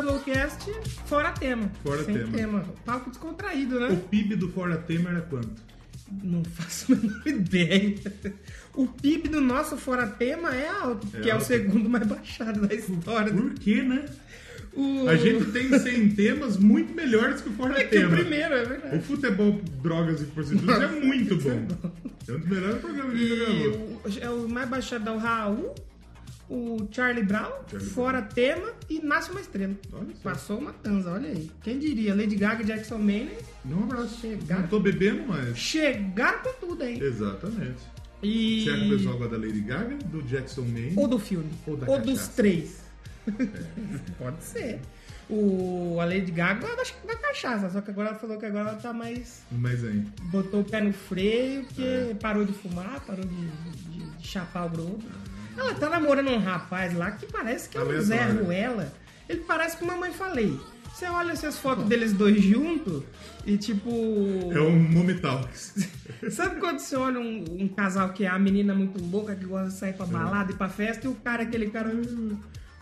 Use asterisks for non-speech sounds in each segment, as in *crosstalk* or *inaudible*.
Doublecast fora tema. Fora Sem tema. tema. Papo descontraído, O né? PIB do Fora Tema era quanto? Não faço a menor ideia. O PIB do nosso fora tema é alto, É que é o alto. segundo mais baixado da história. Por quê, né? O... A gente tem 100 temas muito melhores que o Fora É que o Tema. primeiro, é O verdade. futebol, drogas e prostitutas é muito bom. É um dos melhores programas que a gente já gravou. o, é o mais baixado é o Raul, o Charlie Brown, Charlie fora tema e nasce uma estrela. Passou uma tanza, olha aí. Quem diria? Lady Gaga e Jackson Maine Um abraço. Chegaram. Não tô bebendo, mas. chegaram com tudo aí. Exatamente. E... Será que o pessoal gosta da Lady Gaga, do Jackson Maine? Ou do filme. Ou da dos cachaça. É. três. *laughs* Pode ser. O, a Lady Gaga que da cachaça, só que agora ela falou que agora ela tá mais. Mas aí. Botou o pé no freio, porque É. parou de fumar, parou de, de- de chapar o grobo. Ela tá namorando um rapaz lá que parece que é um. Zé Ruela. Ele parece com Mamãe Falei. Você olha essas fotos deles dois juntos e tipo. É um Mommy Talks. *laughs* Sabe quando você olha um, um casal que é a menina muito louca, que gosta de sair É. pra balada e pra festa, e o cara, aquele cara.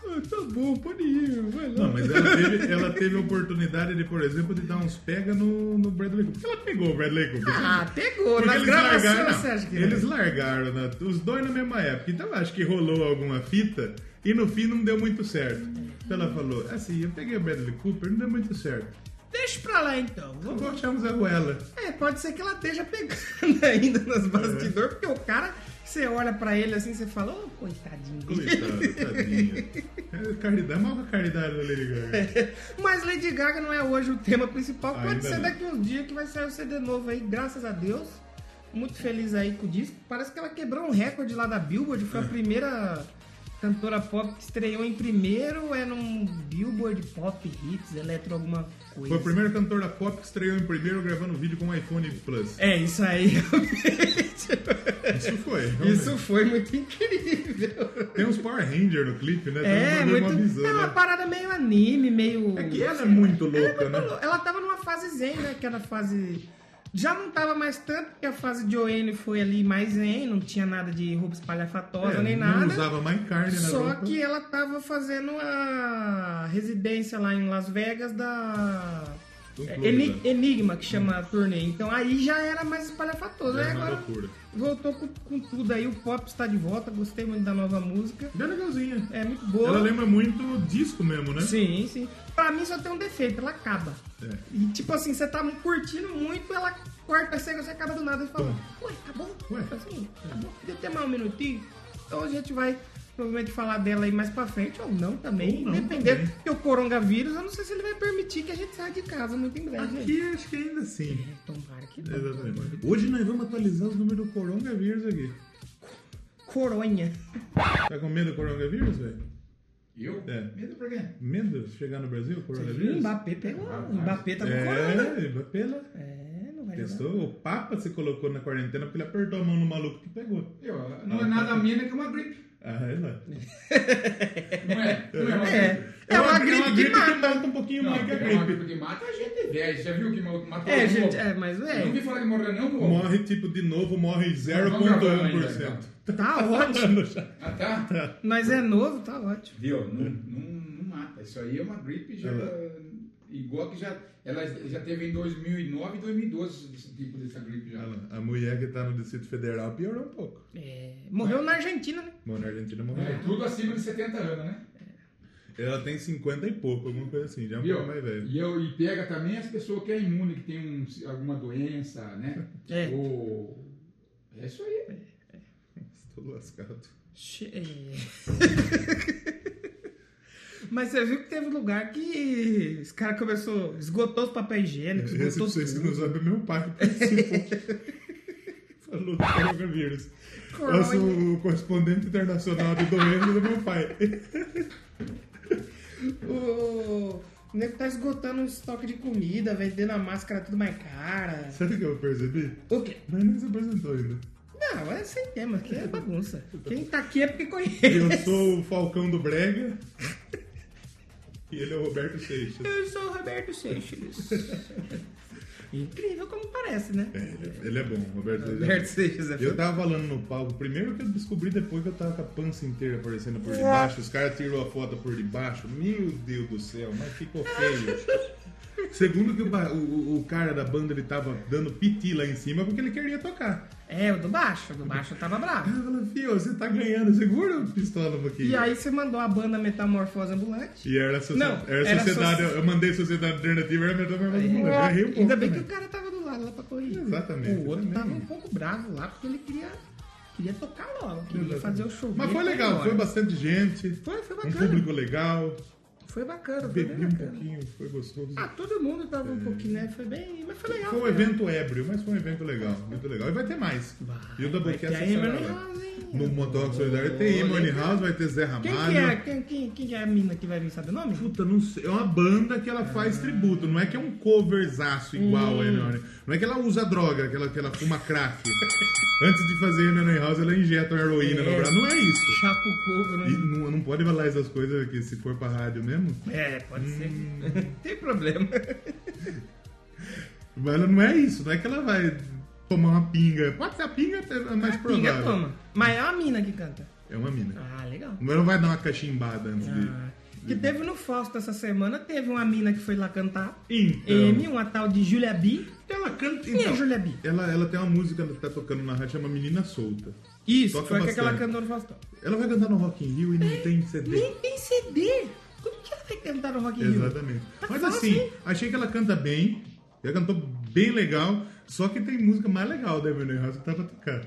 Ah, tá bom, pode ir, vai lá. Não, mas ela teve, ela teve a oportunidade de, por exemplo, de dar uns pega no, no Bradley Cooper. Ela pegou o Bradley Cooper? Ah, pegou. Porque Nas gravações largaram, você acha que eles não? largaram né, os dois na mesma época. Então eu acho que rolou alguma fita e no fim não deu muito certo. Então ela falou, assim, eu peguei o Bradley Cooper, não deu muito certo. Deixa pra lá então. Vamos... um Zé Ruela. É, pode ser que ela esteja pegando *laughs* ainda nos bastidores, porque o cara, você olha pra ele assim, você fala, ô, coitadinho dele. Coitado, tadinho. *laughs* É caridade, mal a caridade da Lady Gaga. Mas Lady Gaga não é hoje o tema principal. Pode Ainda ser não. daqui uns dias que vai sair o CD novo aí, graças a Deus. Muito feliz aí com o disco. Parece que ela quebrou um recorde lá da Billboard. Foi a É. primeira cantora pop que estreou em primeiro. É num Billboard Pop Hits, Eletro alguma coisa. Foi a primeira cantora pop que estreou em primeiro gravando vídeo com o iPhone Plus. É, isso aí, *laughs* realmente. Isso foi. realmente. Isso foi muito incrível. Tem uns Power Ranger no clipe, né? É, um muito. bizarro, É uma né? parada meio anime, meio. É que ela é muito Ela é louca, muito né? lou- Ela tava numa fase zen, né? Que era a fase. Já não tava mais tanto, porque a fase Joanne foi ali mais zen, não tinha nada de roupa espalhafatosa É, nem não nada. usava mais carne na Só roupa. que ela tava fazendo a residência lá em Las Vegas da. Do é, clube, Eni- né? Enigma, que chama a turnê. Então aí já era mais espalhafatoso. Aí agora loucura. voltou com, com tudo aí. O pop está de volta, gostei muito da nova música. Bem legalzinha. É muito boa. Ela lembra muito disco mesmo, né? Sim, sim. Pra mim só tem um defeito, ela acaba. É. E tipo assim, você tá curtindo muito, ela corta a cena, você acaba do nada e fala, ué, acabou? Ué. Assim, acabou. Podia ter mais um minutinho. Então a gente vai provavelmente falar dela aí mais pra frente, ou não também, Ou não dependendo. também. Porque o coronavírus, eu não sei se ele vai permitir que a gente saia de casa muito em breve. gente. Aqui acho que ainda sim. Tomara que não. Exatamente. Hoje nós vamos atualizar os números do coronavírus aqui. Coronha. Tá com medo do coronavírus, velho? Eu? É. Medo por quê? Medo de chegar no Brasil, O coronavírus? Mbappé pegou. O Mbappé tá com corona. É, Mbappé lá. É, não vai. Testou. O Papa se colocou na quarentena porque ele apertou a mão no maluco que pegou. Eu, não é nada menos que uma gripe. Ah, é lá. Não é? Não é uma É, gripe. é uma gripe que mata. mata um pouquinho Não, mais que a é uma gripe. gripe que mata a gente velho. Já viu que matou É, de gente, novo? é, mas Eu é. Não vi falar que morreu não, pô. Morre, tipo, de novo, morre Vamos gravando ainda, 0,1%. Tá ótimo. Ah, tá? Mas é novo, tá ótimo. Viu? Não, não, não mata. Isso aí é uma gripe já... Igual que já... Ela já teve em 2009 e 2012 esse tipo dessa gripe já. Lá, A mulher que tá no Distrito Federal piorou um pouco. É, morreu na Argentina, né? Bom, na Argentina morreu. É, tudo acima de 70 anos, né? Ela tem 50 e pouco, alguma coisa assim, já é um pouco mais velho. E, eu, e pega também as pessoas que é imune, que tem um, alguma doença, né? *laughs* É. Ou... É isso aí. Estou lascado. Che- *laughs* Mas você viu que teve lugar que os caras começou, esgotou os papéis higiênicos, Esse pra esgotou vocês que não tudo. sabem, meu pai. *laughs* Falou do coronavírus. Eu sou o correspondente internacional de doenças do meu pai. O *laughs* o nego tá esgotando o estoque de comida, vendendo a máscara tudo mais cara. Sabe o que eu percebi? O quê? Mas nem se apresentou ainda. Não, é sem tema, aqui é bagunça. *laughs* Quem tá aqui é porque Eu conhece. sou o Falcão do Brega. E ele é o Roberto Seixas. Eu sou o Roberto Seixas. *laughs* Incrível como parece, né? É, ele, é- ele é bom, Roberto Seixas. Roberto Seixas é Eu tava falando no palco, primeiro que eu descobri depois que eu tava com a pança inteira aparecendo por debaixo, os caras tirou a foto por debaixo, meu Deus do céu, mas ficou feio. *laughs* Segundo que o, o- o cara da banda ele tava dando piti lá em cima porque ele queria tocar. É, o do baixo. O do baixo tava bravo. Ela falou, fio, você tá ganhando, segura o pistola um pouquinho. E aí você mandou a banda Metamorfose Ambulante. E era, socie- Não, era era sociedade, soci- eu mandei sociedade alternativa, era metade eu errei um pouco. Ainda bem também. o cara tava do lado lá pra correr. Exatamente, O outro tava um pouco bravo lá porque ele queria, queria tocar logo, queria Exatamente. fazer o show. Mas foi legal, foi bastante gente, Foi, foi um bacana. público legal, Foi bacana, foi bebi um bacana. pouquinho, foi gostoso. Ah, todo mundo tava um pouquinho, né? Foi bem, mas foi legal. Foi um legal. evento ébrio, mas foi um evento legal, muito legal. E vai ter mais. Vai, e o Doublecast vai No Motoque Solidário tem legal. House, vai ter Zé Ramalho. Quem que é? Quem, quem, quem que é a mina que vai vir, sabe o nome? Puta, não sei. É uma banda que ela faz tributo. Não é que é um coverzaço igual Hum. a Emily Não é que ela usa droga, que ela, que ela fuma crack. Antes de fazer Emily House, ela injeta uma heroína no É. braço. Não é isso. Chapa o coco, né? E não, não pode falar essas coisas que se for pra rádio mesmo. É, pode Hum. ser. *laughs* Tem problema. Mas ela não é isso. Não é que ela vai tomar uma pinga. Pode ser a pinga, é mais A provável. pinga toma. Mas é uma mina que canta. É uma mina. Ah, legal. Não vai dar uma cachimbada antes de. Ah, que teve no Fausto essa semana, teve uma mina que foi lá cantar. Então. M, uma tal de Julia B. Ela canta. É Então, Julia B? ela, ela tem uma música que tá tocando na rádio chama Menina Solta. Isso, Toca foi que ela cantou no Faustão. Ela vai cantar no Rock in Rio e não tem CD. Nem tem CD. Como que ela vai cantar no Rock in Rio? Exatamente. Tá Mas fácil, assim, hein? achei que ela canta bem. Ela cantou bem legal. Só que tem música mais legal da Emily House que tá pra tocar.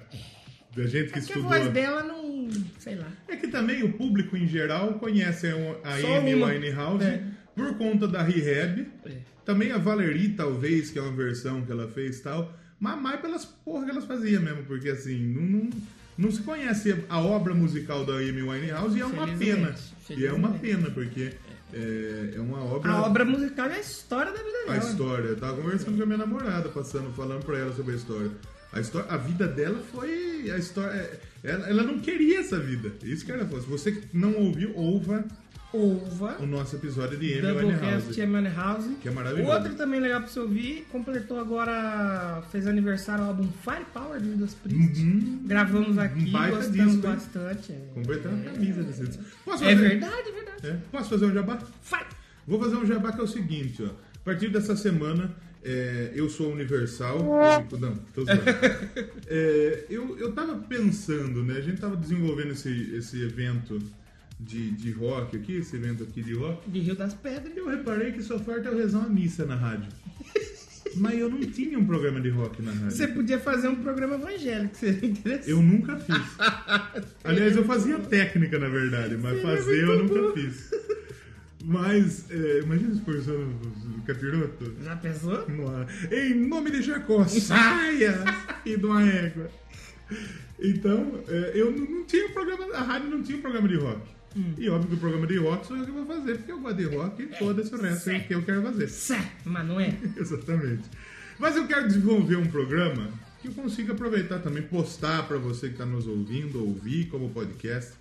Da gente que É que a estudou. voz dela não. sei lá. É que também o público em geral conhece a Amy. Winehouse É. por conta da Rehab. É. Também a Valerie, talvez, que é uma versão que ela fez e tal. Mas mais pelas porra que elas faziam mesmo. Porque assim, não, não, não se conhece a obra musical da Amy Winehouse e é uma pena. E é uma pena, porque é, é uma obra. A obra musical é a história da vida A dela. história. Eu tava conversando com a minha namorada, passando, falando pra ela sobre a história. A, história, a vida dela foi. A história. Ela, ela não queria essa vida. Isso que ela falou. Se você não ouviu, ouva Ova. o nosso episódio de Amy Winehouse. Amy House. Que é maravilhoso. Outro também legal pra você ouvir, completou agora, fez aniversário o álbum Firepower do Judas Priest. Uhum. Gravamos aqui, Um baita gostamos disco, bastante. É, uma camisa desse disco. Posso é fazer? verdade, é verdade. É. Posso fazer um jabá? Fire. Vou fazer um jabá que é o seguinte, ó. A partir dessa semana, é, eu sou universal. Não, tô zoando. *laughs* É, eu, eu tava pensando, né? A gente tava desenvolvendo esse, esse evento de, de rock aqui, esse evento aqui de rock. De Rio das Pedras. Eu reparei que só falta eu rezar uma missa na rádio. *laughs* Mas eu não tinha um programa de rock na rádio. Você podia fazer um programa evangélico, seria interessante. Eu nunca fiz. *laughs* Aliás, eu fazia técnica, na verdade, mas Seria fazer eu nunca bom. fiz. Mas, é, imagina se for o capiroto. Já pensou? No- Em nome de Jacó, *laughs* saia e de uma égua. Então, é, eu não, não tinha um programa, a rádio não tinha um programa de rock. Hum. E óbvio que o programa de rock sou eu que vou fazer, porque eu gosto de rock e foda-se o resto aí que eu quero fazer. Sé, mas não é? *laughs* Exatamente. Mas eu quero desenvolver um programa que eu consiga aproveitar também, postar para você que está nos ouvindo, ouvir como podcast.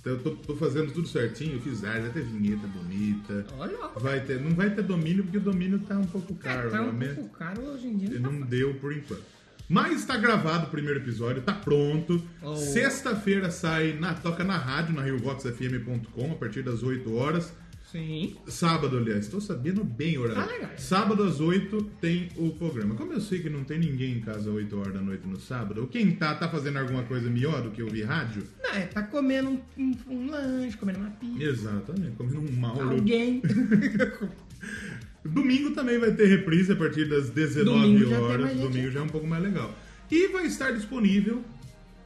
Então eu tô, tô fazendo tudo certinho, eu fiz arte, vai ter vinheta bonita. Olha. Vai ter, não vai ter domínio porque o domínio tá um pouco caro, É, tá um realmente. pouco caro hoje em dia. Não não deu por enquanto. Mas está gravado o primeiro episódio, tá pronto. Oh. Sexta-feira sai, na, toca na rádio, na RioVoxFM.com, a partir das 8 horas. Sim. Sábado, aliás, estou sabendo bem o horário. Tá legal. Sábado às 8 tem o programa. Como eu sei que não tem ninguém em casa às 8 horas da noite no sábado, ou quem tá, tá fazendo alguma coisa melhor do que ouvir rádio? Não, é, tá comendo um, um- um lanche, comendo uma pizza. Exatamente, comendo um mauro. Alguém. *laughs* Domingo também vai ter reprise a partir das 19 Domingo já tem horas. mais gente. Domingo já é um pouco mais legal. E vai estar disponível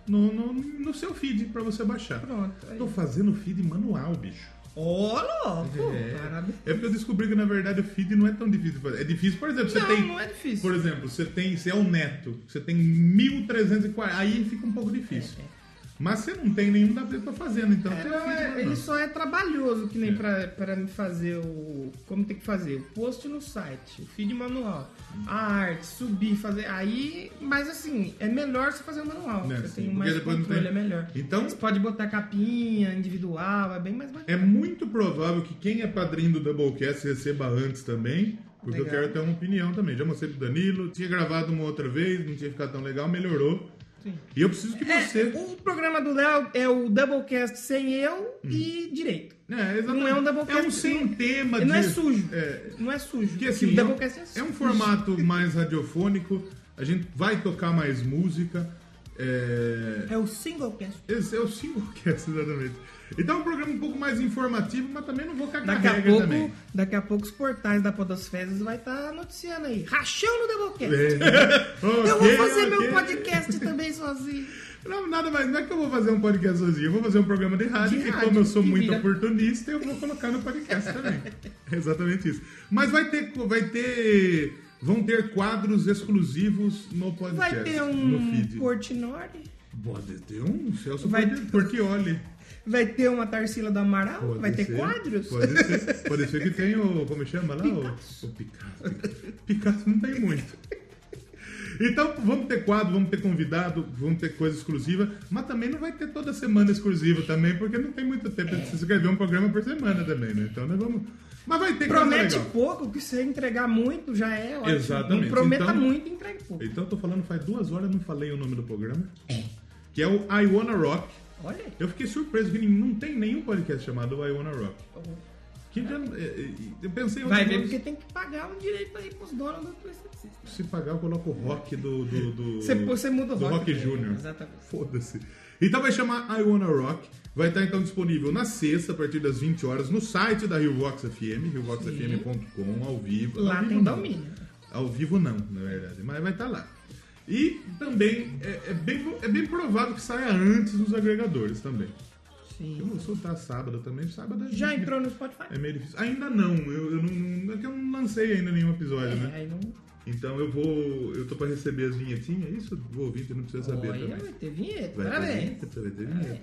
no, no, no seu feed para você baixar. Pronto. aí. Tô fazendo feed manual, bicho. Ô, louco! É. Parabéns. É porque eu descobri que na verdade o feed não é tão difícil de fazer. É difícil, por exemplo, você Não, tem. não é difícil. Por exemplo, você tem. Você é o neto, você tem 1340. Aí fica um pouco difícil. Mas você não tem nenhum da pra fazendo, então. É, não, é- ele só é trabalhoso, que nem É. pra, pra me fazer o. Como tem que fazer? O post no site, o feed manual, a arte, subir, fazer. Aí. Mas assim, é melhor você fazer o manual. Né, você sim, tem porque mais controle, tem- é melhor. Então- Você pode botar capinha individual, é bem mais É bacana. muito provável que quem é padrinho do Doublecast receba antes também, Porque eu Legal. quero ter uma opinião também. Já mostrei pro Danilo, tinha gravado uma outra vez, não tinha ficado tão legal, melhorou. Sim. E eu preciso que É, você. o programa do Léo é o Doublecast sem eu e direito. É, exatamente. Não é um Doublecast. É um sem tema Não de. é sujo. É, Não é sujo. que assim, o é um, Doublecast é, é sujo. um formato mais radiofônico. A gente vai tocar mais música. É, É o Singlecast. esse é o Singlecast, *laughs* exatamente. Então é um programa um pouco mais informativo, mas também não vou cagar Daqui a, pouco, também. daqui a pouco os portais da Podosfera vai estar noticiando aí. Rachão no Doublecast. É. *laughs* Eu Ok, vou fazer meu ok. podcast também sozinho. Não, nada mais, não é que eu vou fazer um podcast sozinho, eu vou fazer um programa de rádio, De que rádio, como eu sou muito vira. oportunista, eu vou colocar no podcast também. *laughs* É exatamente isso. Mas vai ter, vai ter, vão ter quadros exclusivos no podcast, Vai ter um. Portinori. Pode ter um Celso Vai Portioli. Vai ter uma Tarsila do Amaral. Pode vai ter ser, quadros. Pode ser. *laughs* Pode ser que tenha o. Como chama lá? O, o Picasso. Picasso não tem muito. Então, vamos ter quadro, vamos ter convidado, vamos ter coisa exclusiva, mas também não vai ter toda semana exclusiva também, porque não tem muito tempo de se escrever um programa por semana também, né? Então nós vamos. Mas vai ter Promete pouco, que se entregar muito já é ótimo. Exatamente. Não prometa Então- muito e entregue pouco. Então eu tô falando faz duas horas, eu não falei o nome do programa. Que é o I Wanna Rock. Olha aí. Eu fiquei surpreso que não tem nenhum podcast chamado I Wanna Rock. Que já, é, é, eu pensei Vai ver porque tem que pagar um direito aí pros donos do PlayStation System. Se pagar, eu coloco o rock do. do, do *laughs* Você, você muda o do rock. Rock? Júnior. Exatamente. Foda-se. Então vai chamar I Wanna Rock. Vai estar então disponível na sexta, a partir das 20 horas, no site da RioVox FM, riovoxfm.com, ao vivo. Lá ao tem vivo não. domínio. Ao vivo não, na verdade, mas vai estar lá. E também é, é bem, é bem provável que saia antes nos agregadores também. Eu Sim. vou soltar sábado também, sábado é Já entrou no Spotify? É meio difícil. Ainda não, eu, eu não. É que eu não lancei ainda nenhum episódio, É, né? aí não. Então eu vou. Eu tô pra receber as vinhetinhas, isso o ouvinte não precisa saber Olha, também. vai ter vinheta. Vai ter Parabéns. vinheta, vai ter vinheta.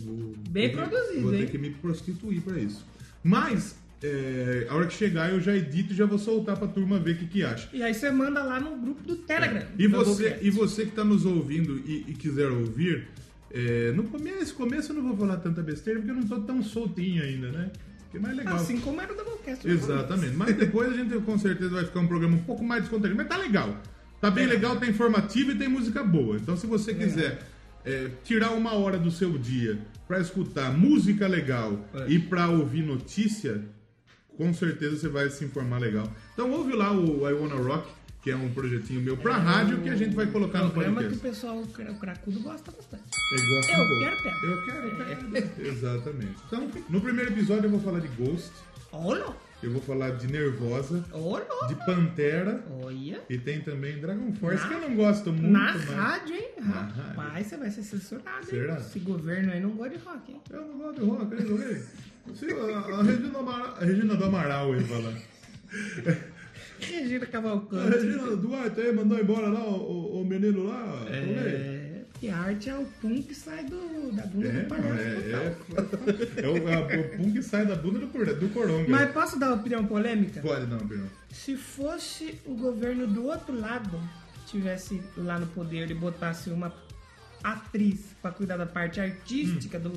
Vou- Bem vou produzido, Vou ter hein? que me prostituir pra isso. Mas, é, a hora que chegar eu já edito e já vou soltar pra turma ver o que, que acha. E aí você manda lá no grupo do Telegram. E do você, e você que tá nos ouvindo e, e quiser ouvir, é, no começo, começo eu não vou falar tanta besteira porque eu não tô tão soltinho ainda, né? Que é mais legal. Assim como era o Doublecast. Exatamente. Mas depois a gente com certeza vai ficar um programa um pouco mais descontraído. Mas tá legal. Tá bem legal, tá informativo e tem música boa. Então se você quiser é, tirar uma hora do seu dia pra escutar música legal É. e pra ouvir notícia, com certeza você vai se informar legal. Então ouve lá o I Wanna Rock, que é um projetinho meu pra rádio que a gente vai colocar no programa que o podcast. pessoal, o cracudo gosta bastante. Eu, gosto Eu quero pedra. Eu quero pedra. *laughs* Exatamente. Então, no primeiro episódio eu vou falar de Ghost, Olha, eu vou falar de Nervosa, olha, de Pantera. olha. E tem também Dragon Force, Na- que eu não gosto muito. Na mas- rádio, hein? Rapaz, você vai ser censurado, Será? hein? Esse governo aí não gosta de rock, hein? Eu não gosto de rock, hein, *laughs* Se a, a Regina, Amaral, a Regina do Amaral, ia falar. *laughs* Regina A Cavalcante. Regina Duarte aí mandou embora lá o, o- menino lá. É, que a arte é o pum que sai do, da bunda É, do palhaço. é, é, é o, é o pum que sai da bunda do, do coronga. Mas posso dar uma opinião polêmica? Pode não, Bruno. Se fosse o governo do outro lado, tivesse lá no poder e botasse uma atriz pra cuidar da parte artística, do,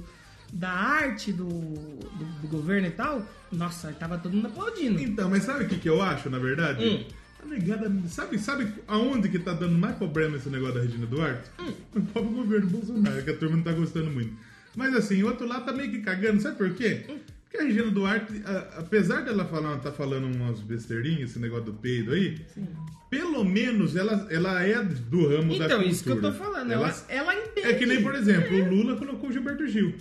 da arte do, do, do governo e tal, nossa, tava todo mundo aplaudindo. Então, mas sabe o que, que eu acho, na verdade? Hum. Negada, sabe, sabe aonde que tá dando mais problema esse negócio da Regina Duarte? No próprio governo Bolsonaro, que a turma não tá gostando muito. Mas assim, o outro lado tá meio que cagando, sabe por quê? Porque a Regina Duarte, a- apesar dela falar, tá falando umas besteirinhas, esse negócio do peido aí, pelo menos ela, ela é do ramo da Então, cultura. isso que eu tô falando. Ela, ela entende. É que nem, por exemplo, o Lula colocou o Gilberto Gil.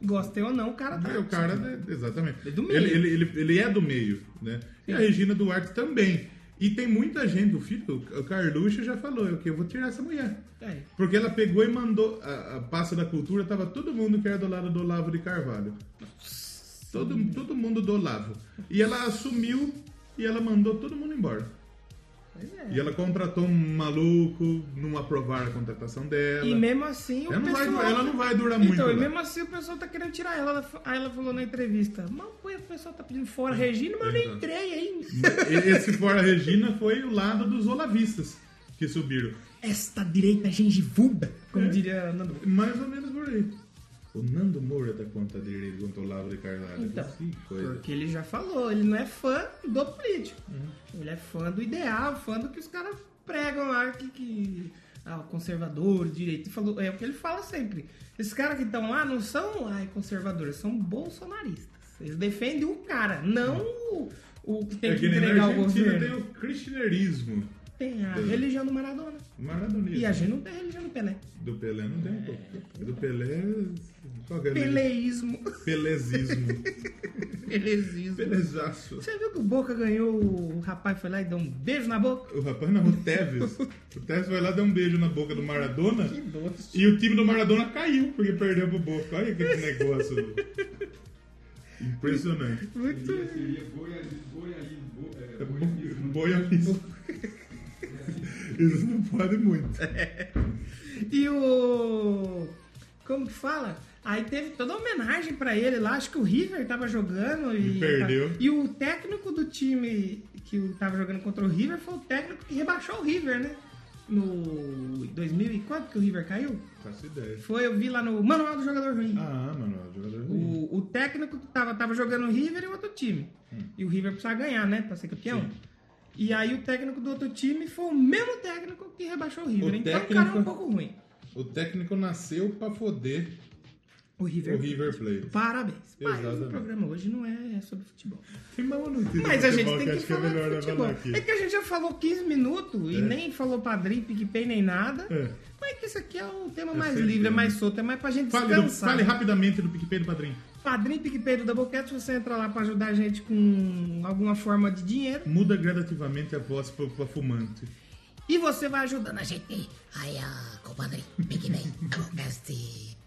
Gostei ou não, o cara tá. É o cara, né, exatamente. É do meio. Ele, ele, ele, ele é do meio, né? E a Regina Duarte também. E tem muita gente, o filho, o Carluxo já falou, eu que eu vou tirar essa mulher. É. Porque ela pegou e mandou, a, a pasta da cultura, tava todo mundo que era do lado do Olavo de Carvalho. Todo, todo mundo do Olavo. E ela assumiu e ela mandou todo mundo embora. É. E ela contratou um maluco, não aprovaram a contratação dela. E mesmo assim o ela, não vai, pessoal... ela não vai durar muito. Então, e lá. mesmo assim o pessoal tá querendo tirar ela. Aí ela falou na entrevista, mas pô, o pessoal tá pedindo fora a Regina, mas eu nem entrei ainda. Esse fora Regina foi o lado dos olavistas que subiram. Esta direita gengivuda, como diria Nando. Mais ou menos por aí. O Nando Moura dá conta dele, ele contra o Lavo de Carvalho. Então. Porque ele já falou, ele não é fã do político. Ele é fã do ideal, fã do que os caras pregam lá, que, que ah, conservador, direito. Falou, é o que ele fala sempre. Esses caras que estão lá não são ai, conservadores, são bolsonaristas. Eles defendem o cara, não o, o que tem é que, que entregar o governo. tem o cristianismo. Tem a Tem. religião do Maradona. Maradonismo. E a gente não tem religião do Pelé. Do Pelé não tem, pô. Do Pelé. Qual que é? Peleísmo. Pelezismo. *laughs* Pelezismo. Pelezaço. Você viu que o Boca ganhou, o rapaz foi lá e deu um beijo na boca? O rapaz não, o Tevez. O Tevez foi lá dar um beijo na boca do Maradona. Que doce. E o time do Maradona caiu porque perdeu pro Boca. Olha que negócio. Impressionante. Muito. Seria, seria boialismo, boialismo, bo- é, É boialismo. Isso não pode muito. *laughs* E o. Como que fala? Aí teve toda uma homenagem pra ele lá. Acho que o River tava jogando e. E perdeu. E o técnico do time que tava jogando contra o River foi o técnico que rebaixou o River, né? No 2000 e quanto que o River caiu? Faço ideia. Foi, eu vi lá no Manual do Jogador Ruim. Ah, mano, o jogador ruim. O, o técnico que tava, tava jogando o River e o outro time. E o River precisava ganhar, né? Pra ser campeão. Hum. Sim. E aí o técnico do outro time foi o mesmo técnico que rebaixou o River. O então o cara é um técnico- pouco ruim. O técnico nasceu pra foder O River. o River Plate. Parabéns. Mas o programa hoje não é sobre futebol. Tem uma notícia Mas do a gente tem que que é falar melhor de futebol. É que a gente já falou 15 minutos e É. nem falou Padrim, PicPay, nem nada. É. Mas que isso aqui é um tema É mais livre, é mais solto, é mais pra gente Fale, do, descansar. fale rapidamente do PicPay do Padrinho. Padrim, PicPay do Doublecast, você entra lá pra ajudar a gente com alguma forma de dinheiro. Muda gradativamente a voz pra, pra fumante. E você vai ajudando a gente. aí a compadre PicPay Doublecast.blogspot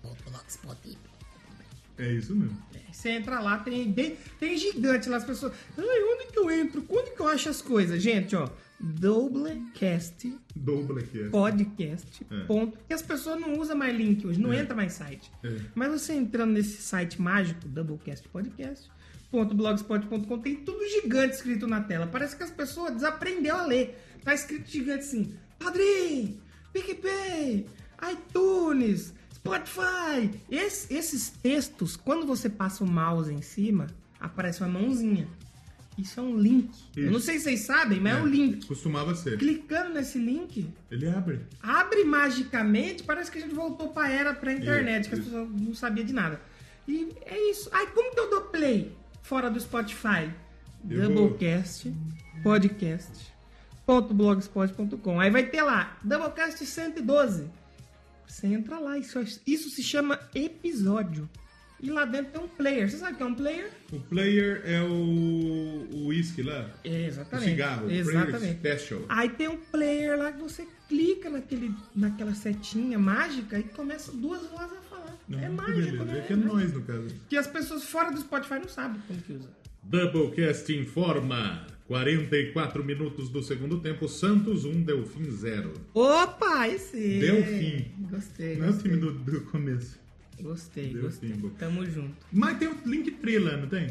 É isso mesmo. Você entra lá, tem, tem, tem gigante lá, as pessoas. Ai, onde que eu entro? Onde que eu acho as coisas? Gente, ó. Doublecast Double aqui. é. podcast. É. Ponto. Que as pessoas não usam mais link hoje, não É. entra mais site. É. Mas você entrando nesse site mágico, Doublecast Podcast, ponto blogspot.com, tem tudo gigante escrito na tela. Parece que as pessoas desaprenderam a ler. Tá escrito gigante assim: Padrim, PicPay, iTunes, Spotify. Esse- esses textos, quando você passa o mouse em cima, aparece uma mãozinha. Isso é um link. Eu Isso. não sei se vocês sabem, mas é, um link. Costumava ser. Clicando nesse link, Ele abre. abre magicamente, parece que a gente voltou pra era pré-internet, Isso, que as pessoas não sabiam de nada. E é isso. Ai, como que eu dou play fora do Spotify? Eu vou- Doublecast podcast blogspot.com. Aí vai ter lá, Doublecast 112. Você entra lá, isso, isso se chama episódio. E lá dentro tem um player. Você sabe o que é um player? O player é o o whisky lá. É, O exatamente. cigarro. o Exatamente. Player Special. Aí tem um player lá que você clica naquele, naquela setinha mágica e começa duas vozes a falar. é Não, mágico, beleza. né? É que é no caso. Que as pessoas fora do Spotify não sabem como que usa. Doublecast informa. 44 minutos do segundo tempo. Santos 1, Delfim 0. Opa, sim. Delfim. Gostei, Não é o time do, do começo. Gostei, Delfim, gostei. Tamo junto. Mas tem o link tri lá, não tem?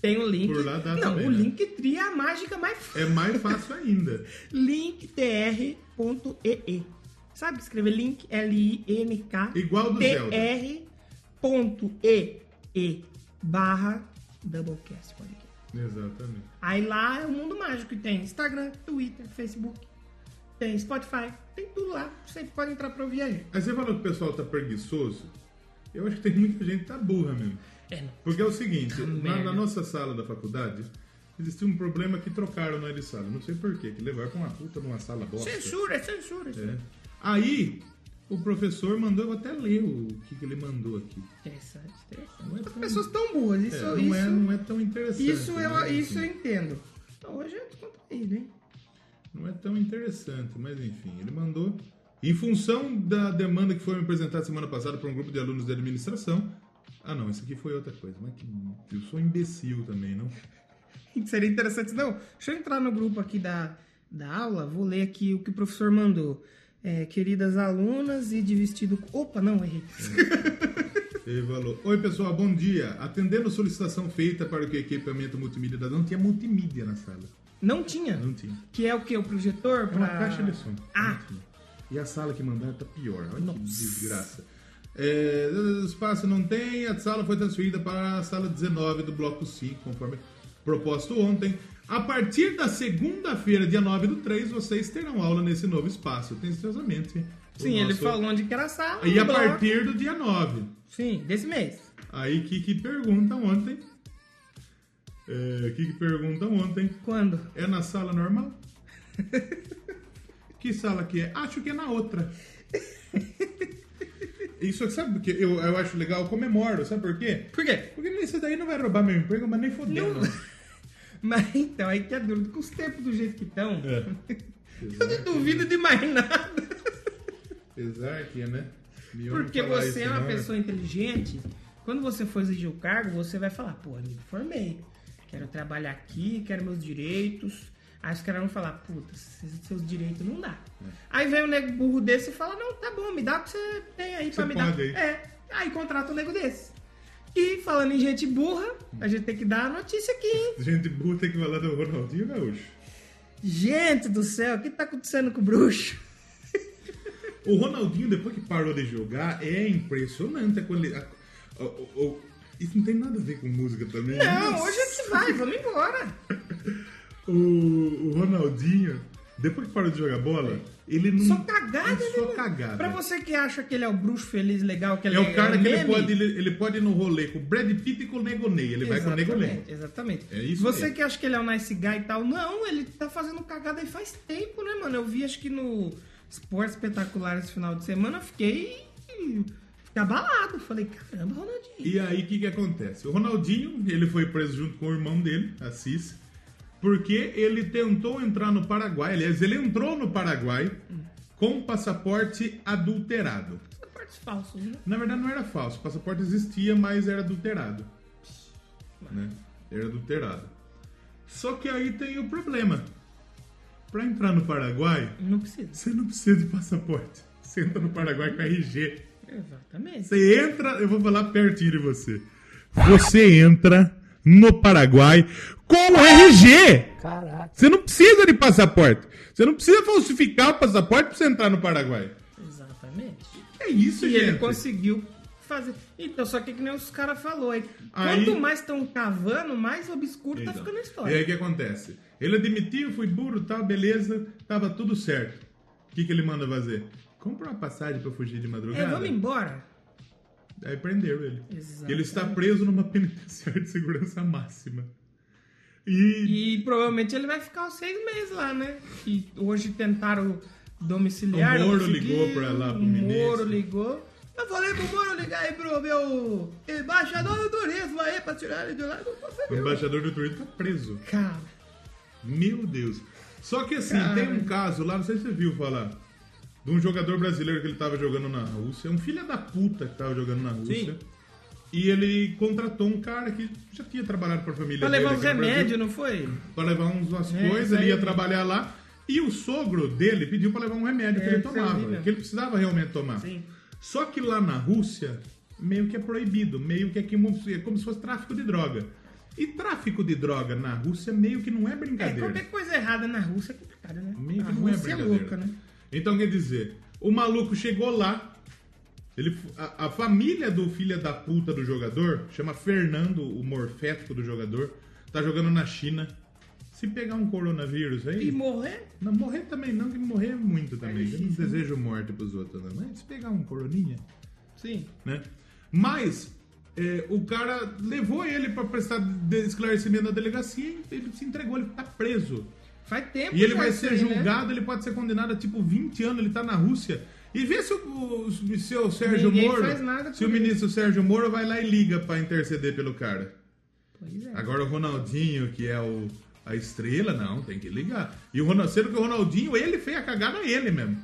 Tem o link. Por lá dá não, também, o né? Linktree é a mágica mais fácil. É mais fácil ainda. *laughs* linktr.ee. Sabe escrever link? L-I-N-K. Igual do Zelda. tr.ee barra Doublecast Podcast. Exatamente. Aí lá é o mundo mágico que tem Instagram, Twitter, Facebook, tem Spotify, tem tudo lá. Você pode entrar pra ouvir a gente. Aí você falou que o pessoal tá preguiçoso. Eu acho que tem muita gente que tá burra mesmo. É, não. Porque é o seguinte, Tá na, na nossa sala da faculdade, existia um problema que trocaram nós de sala. Não sei porquê, que levaram pra uma puta numa sala bosta. Censura, censura. É. Aí, o professor mandou, eu vou até ler o que, que ele mandou aqui. Interessante, interessante. Não é As tão- pessoas tão boas. Isso, É, não, isso, é, não é tão interessante. isso, eu, né? isso eu entendo. Então hoje é descontraído, hein? Não é tão interessante, mas enfim, ele mandou. Em função da demanda que foi me apresentada semana passada por um grupo de alunos de administração. Ah, não, isso aqui foi outra coisa. Mas que, eu sou imbecil também, não? *laughs* Seria interessante. Não, deixa eu entrar no grupo aqui da, da aula. Vou ler aqui o que o professor mandou. É, queridas alunas e de vestido. Opa, não, errei. Falou: Oi, pessoal, bom dia. Atendendo a solicitação feita para que o equipamento multimídia da não tinha multimídia na sala. Não tinha. Não tinha. Que é o que? O projetor? É uma pra- caixa de som. Ah. E a sala que mandaram tá pior. Olha que Nossa. desgraça. É, espaço não tem, a sala foi transferida para a sala 19 do bloco 5, conforme proposto ontem. A partir da segunda-feira, dia 9 do 3, vocês terão aula nesse novo espaço, atenciosamente. o Sim, ele nosso- falou onde que era a sala. E a bloco. partir do dia 9. Sim, desse mês. Aí Kiki pergunta ontem. É, Kiki pergunta ontem. Quando? É na sala normal? *laughs* que sala que é? Acho que é na outra. *laughs* Isso, sabe o que eu, eu acho legal? Eu comemoro, sabe por quê? Por quê? Porque isso daí não vai roubar meu emprego, mas nem fodendo. Mas então, aí que é duro. Com os tempos do jeito que estão, É. *laughs* eu não duvido de mais nada. Apesar que, né? Me Porque você é uma hora. pessoa inteligente. Quando você for exigir o cargo, você vai falar, pô, me formei. Quero trabalhar aqui, quero meus direitos. Aí os caras vão falar, puta, seus direitos não dá. É. Aí vem um nego burro desse e fala, não, tá bom, me dá o que você tem aí pra Você me pode dar. aí. É, aí contrata um nego desse. E falando em gente burra, a gente tem que dar a notícia aqui, hein? *laughs* Gente burra tem que falar do Ronaldinho Gaúcho. Gente do céu, o que tá acontecendo com o bruxo? O Ronaldinho, depois que parou de jogar, é impressionante. a quali- a- o- o- o- isso não tem nada a ver com música também. Não, Nossa. hoje é que vai, vamos embora. *laughs* O, o Ronaldinho, depois que parou de jogar bola, ele não. Só cagada, é né? Só mano? cagada. Pra você que acha que ele é o bruxo feliz, legal, que ele É o cara um que ele pode, ele, ele pode ir no rolê com o Brad Pitt e com o Negonei. Ele vai com o Negonei. Exatamente, exatamente. É isso Você mesmo. que acha que ele é um nice guy e tal, não, ele tá fazendo cagada aí faz tempo, né, mano? Eu vi, acho que no Esporte Espetacular esse final de semana, eu fiquei. Fiquei abalado. Falei, caramba, Ronaldinho. E aí, o que, que acontece? O Ronaldinho, ele foi preso junto com o irmão dele, Assis, porque ele tentou entrar no Paraguai. Aliás, ele entrou no Paraguai com passaporte adulterado. Passaportes falsos, né? Na verdade, não era falso. O passaporte existia, mas era adulterado. Né? Era adulterado. Só que aí tem o problema. Pra entrar no Paraguai, Não precisa. você não precisa de passaporte. Você entra no Paraguai com RG. Exatamente. Você entra, eu vou falar pertinho de você. Você entra no Paraguai com o RG. Caraca. Você não precisa de passaporte. Você não precisa falsificar o passaporte pra você entrar no Paraguai. Exatamente. É isso, E gente. ele conseguiu fazer. Então, só que que nem os caras falou aí. Aí- Quanto mais estão cavando, mais obscuro tá Então, ficando a E história. aí o que acontece? Ele admitiu, fui burro, tal, beleza, tava tudo certo. O que, que ele manda fazer? Compra uma passagem pra fugir de É, madrugada. vamos embora. Aí prenderam ele. Exatamente. Ele está preso numa penitenciária de segurança máxima. E, E provavelmente ele vai ficar os seis meses lá, né? E hoje tentaram domiciliar. O Moro ligou pra lá, pro O Moro ministro. ligou. Eu falei pro Moro ligar aí pro meu embaixador do turismo aí pra tirar ele de lá. Não o embaixador do Twitter tá preso. Cara, Meu Deus. Só que assim, Cara. tem um caso lá, não sei se você viu falar, de um jogador brasileiro que ele tava jogando na Rússia, um filho da puta que tava jogando na Rússia. Sim. E ele contratou um cara que já tinha trabalhado pra família pra dele levar aqui uns remédios, não foi? Pra levar uns, umas É, coisas, ele ia trabalhar lá. E o sogro dele pediu pra levar um remédio É, que ele tomava, que ele precisava realmente tomar. Sim. Só que lá na Rússia, meio que é proibido, meio que é como, é como se fosse tráfico de droga. E tráfico de droga na Rússia meio que não é É, brincadeira. qualquer coisa errada na Rússia é complicado, né? Meio que a não é Rússia é brincadeira. louca, né? Então quer dizer, o maluco chegou lá, ele, a, a família do filho da puta do jogador, chama Fernando, o morfético do jogador, tá jogando na China. Se pegar um coronavírus aí. E morrer? Não, morrer também não, que morrer é muito também. Eu não desejo morte pros outros, não. Mas se pegar um coroninha, Sim. né? Mas é, o cara levou ele pra prestar esclarecimento na delegacia e ele se entregou, ele tá preso. Faz tempo E ele vai ser aí, né? julgado, ele pode ser condenado a tipo 20 anos, ele tá na Rússia. E vê se o, o seu Sérgio Ninguém Moro, se o ministro Sérgio Moro vai lá e liga pra interceder pelo cara. Pois é. Agora o Ronaldinho, que é o, a estrela, não, tem que ligar. E o Ronaldinho, sendo que o Ronaldinho, ele fez a cagada ele mesmo.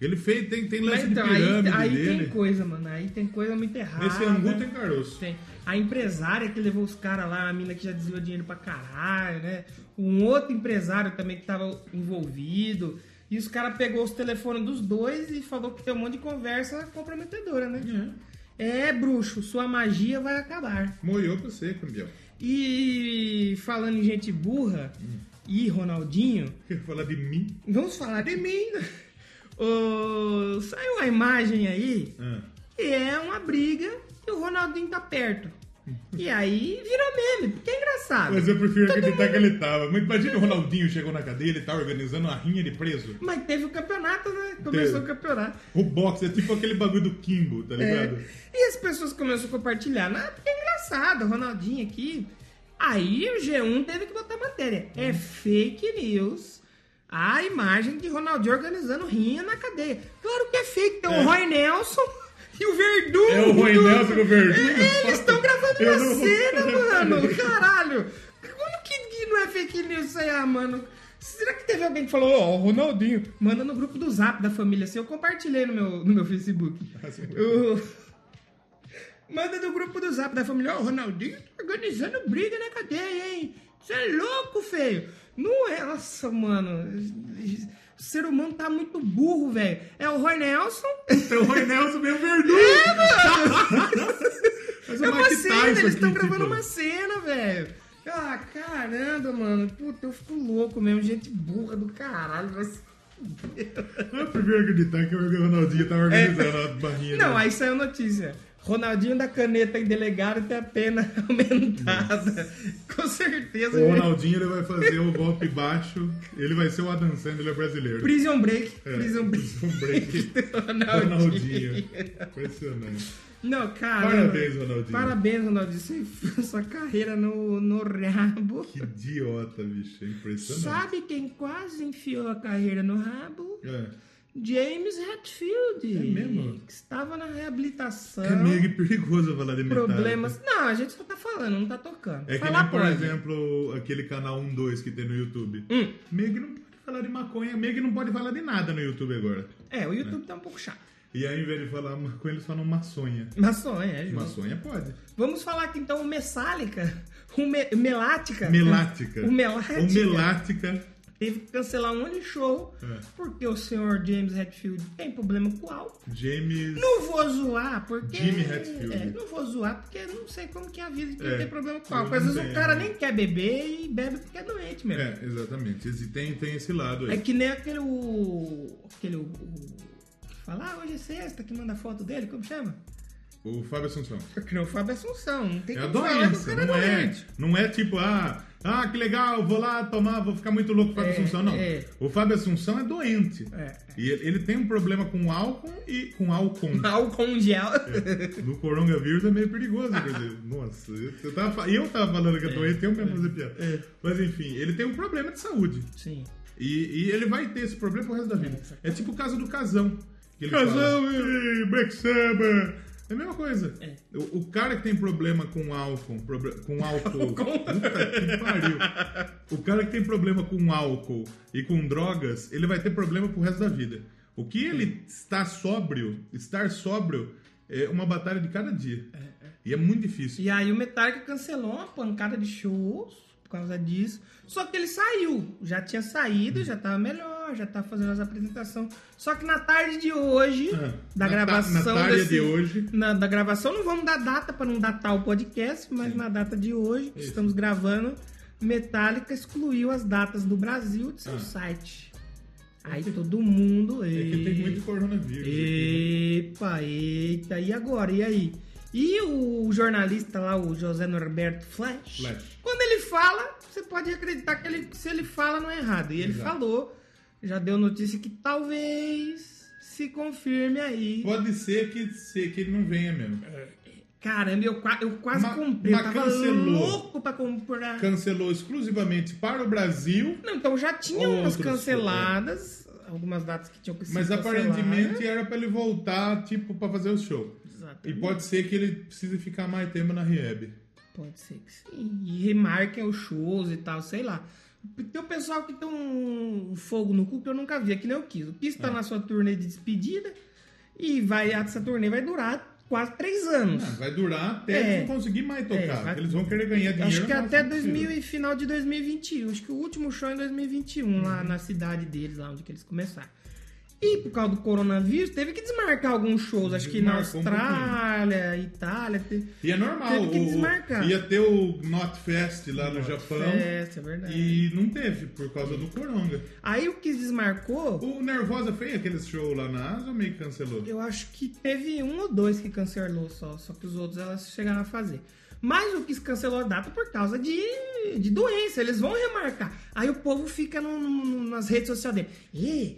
Ele fez, tem, tem lance então, de aí, pirâmide aí dele. tem coisa, mano. Aí tem coisa muito errada. Nesse angu tem caroço. Tem. A empresária que levou os caras lá, a mina que já desviou dinheiro pra caralho, né? Um outro empresário também que tava envolvido. E os caras pegou os telefones dos dois e falou que tem um monte de conversa comprometedora, né? É, bruxo, sua magia vai acabar. Moiou pra você, campeão. E falando em gente burra e Ronaldinho, Quer falar de mim? vamos falar de mim. Ô, saiu uma imagem aí Ah, que é uma briga e o Ronaldinho tá perto. E aí virou meme, porque é engraçado. Mas eu prefiro Todo acreditar mundo- que ele tava. Mas imagina o Ronaldinho chegou na cadeia, ele tá organizando uma rinha de preso. Mas teve o campeonato, né? Começou Teve. o campeonato. O boxe é tipo aquele bagulho do Kimbo, tá ligado? É. E as pessoas começaram a compartilhar. Ah, porque é engraçado, o Ronaldinho aqui. Aí o G1 teve que botar matéria. É fake news. A imagem de Ronaldinho organizando rinha na cadeia. Claro que é fake. Tem É. o Roy Nelson e o Verdun. É o do- Nelson com o Verdun. É, Eles estão gravando Eu uma cena, *laughs* mano. Caralho. Como que, não é fake news isso aí, ah, mano? Será que teve alguém que falou, ó, o Ronaldinho, manda no grupo do Zap da família, assim, eu compartilhei no meu, no meu Facebook. *laughs* O- Manda no grupo do Zap da família, ó, o Ronaldinho tá organizando briga na cadeia, hein? Você é louco, feio. Não é, nossa, mano. O ser humano tá muito burro, velho. É o Roy Nelson. Então o Roy Nelson veio Verdun. *laughs* Mas É o uma Mike cena, Tyson eles estão gravando tipo, uma cena, velho. Ah, caramba, mano. Puta, eu fico louco mesmo. Gente burra do caralho. Vai se... Eu prefiro acreditar que o Ronaldinho tava organizando a barrinha. É. Não, dele. aí saiu notícia. Ronaldinho da caneta em delegado tem a pena *laughs* aumentada. Com certeza. O gente. Ronaldinho ele vai fazer o golpe baixo, ele vai ser o Adam Sandler brasileiro. Prison Break. É, Prison Break. Prison Break. *laughs* Ronaldinho. Ronaldinho. Impressionante. Não, cara. Parabéns, Ronaldinho. Parabéns, Ronaldinho. Você sua carreira no, no rabo. Que idiota, bicho. É impressionante. Sabe quem quase enfiou a carreira no rabo? É. James Hetfield. É mesmo? Que estava na reabilitação. É meio perigoso falar de Metallica. Problemas. Não, a gente só tá falando, não tá tocando. É que nem, por pode. exemplo, aquele canal 1-2 que tem no YouTube. Hum. Meg não pode falar de maconha, Meg não pode falar de nada no YouTube agora. É, o YouTube tá um pouco chato. E aí, ao invés de falar maconha, eles falam maçonha. Maçonha, é, justo. Maçonha pode. Vamos falar aqui então o Messálica, o me, Melática. Melática. O Melática. O Melática. Teve que cancelar um monte de show É. porque o senhor James Hetfield tem problema com álcool. James. Não vou zoar porque. Jimmy Hetfield. É, não vou zoar porque não sei como que é a vida de quem É, tem problema com álcool. Às vezes o cara nem quer beber e bebe porque é doente mesmo. É, exatamente. Tem, tem esse lado aí. É que nem aquele. o- Aquele. o- o- que fala, ah, hoje é sexta, que manda foto dele, como chama? O Fábio Assunção. Que não o Fábio Assunção, não tem É falar que o doença, cara não é, doente. não é tipo, ah, ah, que legal, vou lá tomar, vou ficar muito louco com o Fábio É, Assunção. Não. é. O Fábio Assunção é doente. É. E ele, ele tem um problema com álcool e com álcool. *laughs* Álcool em gel. No coronavírus é meio perigoso, quer dizer, *laughs* nossa, eu, tava, eu tava falando que é doente, eu mesmo fazer piada. É. Mas enfim, ele tem um problema de saúde. Sim. E, e ele vai ter esse problema pro resto da vida. É tipo o caso do casão. Casão, fala, "Ei, Black Sabbath. É a mesma coisa. É. O, o cara que tem problema com álcool, com álcool. *laughs* Puta que pariu. O cara que tem problema com álcool e com drogas, ele vai ter problema pro resto da vida. O que ele está sóbrio, estar sóbrio, é uma batalha de cada dia. E é muito difícil. E aí o Metallica cancelou uma pancada de shows por causa disso. Só que ele saiu. Já tinha saído, já tava melhor, já tava fazendo as apresentações. Só que na tarde de hoje, Ah, da na ta- gravação na tarde desse- de hoje. na- da gravação, não vamos dar data para não datar o podcast, mas na data de hoje, que Isso. estamos gravando, Metallica excluiu as datas do Brasil de seu Ah. site. Aí todo mundo. É que tem muito coronavírus. aqui, né? Epa, eita, e agora? E aí? E o jornalista lá, o José Norberto Flash, Flash. quando ele fala, você pode acreditar que ele, se ele fala não é errado. E ele Exato. falou, já deu notícia que talvez se confirme aí. Pode ser que, se- que ele não venha mesmo. Caramba, eu, eu quase Ma- comprei, eu mas tava cancelou. louco pra comprar. Cancelou exclusivamente para o Brasil, Não, então já tinha umas canceladas, algumas datas que tinham que ser mas canceladas. aparentemente era para ele voltar, tipo, para fazer o show. E Exatamente. pode ser que ele precise ficar mais tempo na Rehab. Pode ser que sim. E remarquem os shows e tal, sei lá. Tem o pessoal que tem um fogo no cu que eu nunca vi, é que nem o Kiss. O Kiss tá na sua turnê de despedida e vai, essa turnê vai durar quase três anos. Ah, vai durar até É. eles não conseguir mais tocar. É, vai- Eles vão querer ganhar dinheiro. Acho que o até máximo 2000 possível. e final de 2021. Acho que o último show é em 2021, lá Uhum. na cidade deles, lá onde que eles começaram. E por causa do coronavírus, teve que desmarcar alguns shows. Acho que na Desmarcou um Austrália, Itália. E é normal. Teve que o- desmarcar. Ia ter o Not Fest lá no Japão. Fest, é verdade. E não teve, por causa do coronga. Aí o que desmarcou, O Nervosa fez aqueles shows lá na Asa ou meio que cancelou? eu acho que teve um ou dois que cancelou só. Só que os outros elas chegaram a fazer. Mas o que cancelou a data por causa de, de doença. Eles vão remarcar. Aí o povo fica no- no- nas redes sociais dele. Ih,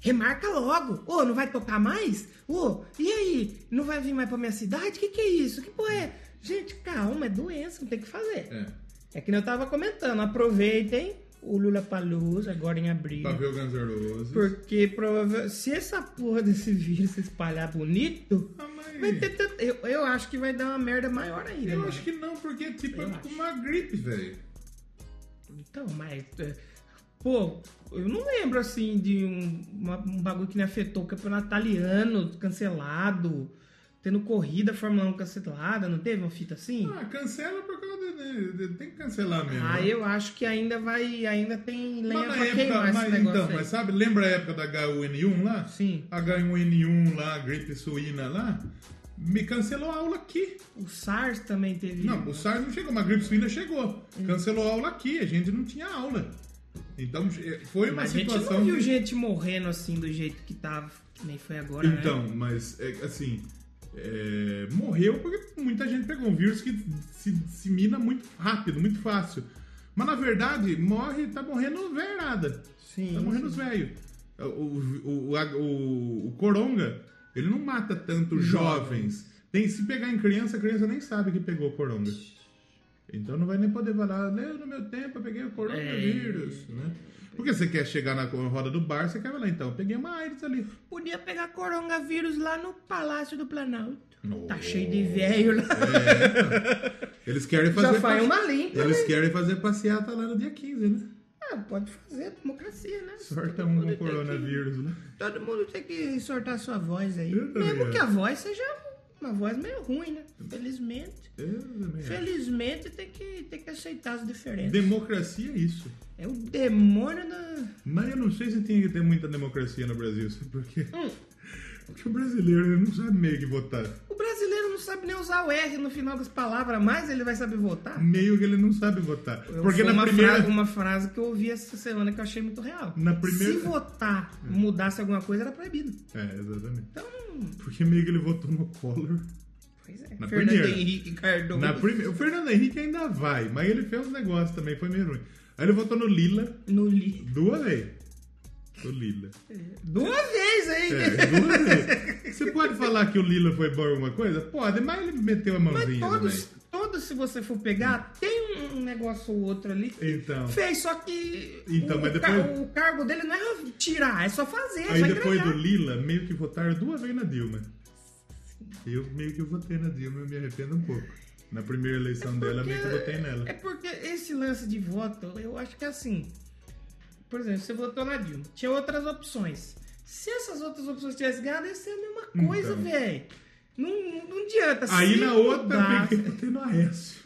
remarca logo. Ô, não vai tocar mais? Ô, e aí? Não vai vir mais pra minha cidade? O que, que é isso? Que porra é? Gente, calma, é doença, não tem o que fazer. É. É que nem eu tava comentando. Aproveitem o Lula Palusa agora em abril. Pra ver o Guns N'. Porque provavelmente, se essa porra desse vírus se espalhar bonito, Ah, mas- vai ter tanto- eu, eu acho que vai dar uma merda maior ainda. Eu mano. acho que não, porque tipo, é tipo uma gripe, velho. Então, mas. É, Pô, eu não lembro assim de um, uma- um bagulho que me afetou o campeonato italiano cancelado, tendo corrida Fórmula 1 cancelada, não teve uma fita assim? Ah, cancela por causa de, de- Tem que cancelar mesmo. Ah, né? eu acho que ainda vai. Ainda tem lenha Mas pra época, queimar mas, esse negócio. então, aí. mas sabe, lembra a época da H1N1 lá? Sim. H1N1 lá, a gripe suína lá? Me cancelou a aula aqui. O SARS também teve. Não, o SARS não chegou, mas a gripe suína chegou. Hum. Cancelou a aula aqui, a gente não tinha aula. Então, foi uma Mas a gente situação. não viu que- gente morrendo assim do jeito que tava, que nem foi agora, né? Então, mas é, assim, é, morreu porque muita gente pegou um vírus que se dissemina muito rápido, muito fácil. Mas na verdade, morre, tá morrendo velhada. Sim. Tá morrendo os velhos. O, o, o, o- o coronga, ele não mata tanto jovens. Tem, se pegar em criança, a criança nem sabe que pegou coronga. Então não vai nem poder falar, eu no meu tempo eu peguei o coronavírus, né? Porque você quer chegar na roda do bar, você quer falar, então, eu peguei uma AIDS ali. Podia pegar coronavírus lá no Palácio do Planalto. Tá Nossa. cheio de velho lá. Eles querem fazer. Já faz uma limpa, Eles né? querem fazer passeata lá no dia 15, né? Ah, pode fazer, democracia, né? Sorta um com tem que- coronavírus, né? Todo mundo tem que sortar sua voz aí. Mesmo que a voz seja uma voz meio ruim, né? Felizmente. Acho. Felizmente tem que, tem que aceitar as diferenças. Democracia é isso. É o demônio da. Mas eu não sei se tem que ter muita democracia no Brasil, sabe por quê? Hum. Porque o brasileiro não sabe meio que votar. O brasileiro não sabe nem usar o R no final das palavras, mas ele vai saber votar. Meio que ele não sabe votar. Eu- Porque na uma, primeira. frase, uma frase que eu ouvi essa semana que eu achei muito real. Na primeira- Se votar mudasse alguma coisa, era proibido. É, exatamente. Então, Porque meio que ele votou no Collor. pois é. Na Fernando primeira. Henrique Cardoso. Na prime... O Fernando Henrique ainda vai, mas ele fez uns negócios também, foi meio ruim. Aí ele votou no Lila No li... duas vezes. O Lila. Duas vezes aí. É, duas vezes. Você pode falar que o Lila foi bom em alguma coisa? Pode, mas ele meteu a Mas mãozinha todos, também. todos, se você for pegar, tem um negócio ou outro ali que Então. fez, só que Então, o, mas depois- o cargo dele não é tirar, é só fazer, é Aí só depois engrenar. do Lila, meio que votaram duas vezes na Dilma. Eu meio que votei na Dilma, eu me arrependo um pouco. Na primeira eleição dela, meio que eu votei nela. É porque esse lance de voto, eu acho que é assim. Por exemplo, você votou na Dilma, tinha outras opções. Se essas outras opções tivessem ganhado, ia ser a mesma coisa, Então. velho. Não, não, não adianta. Aí se na outra, mudasse- eu votei no Aécio.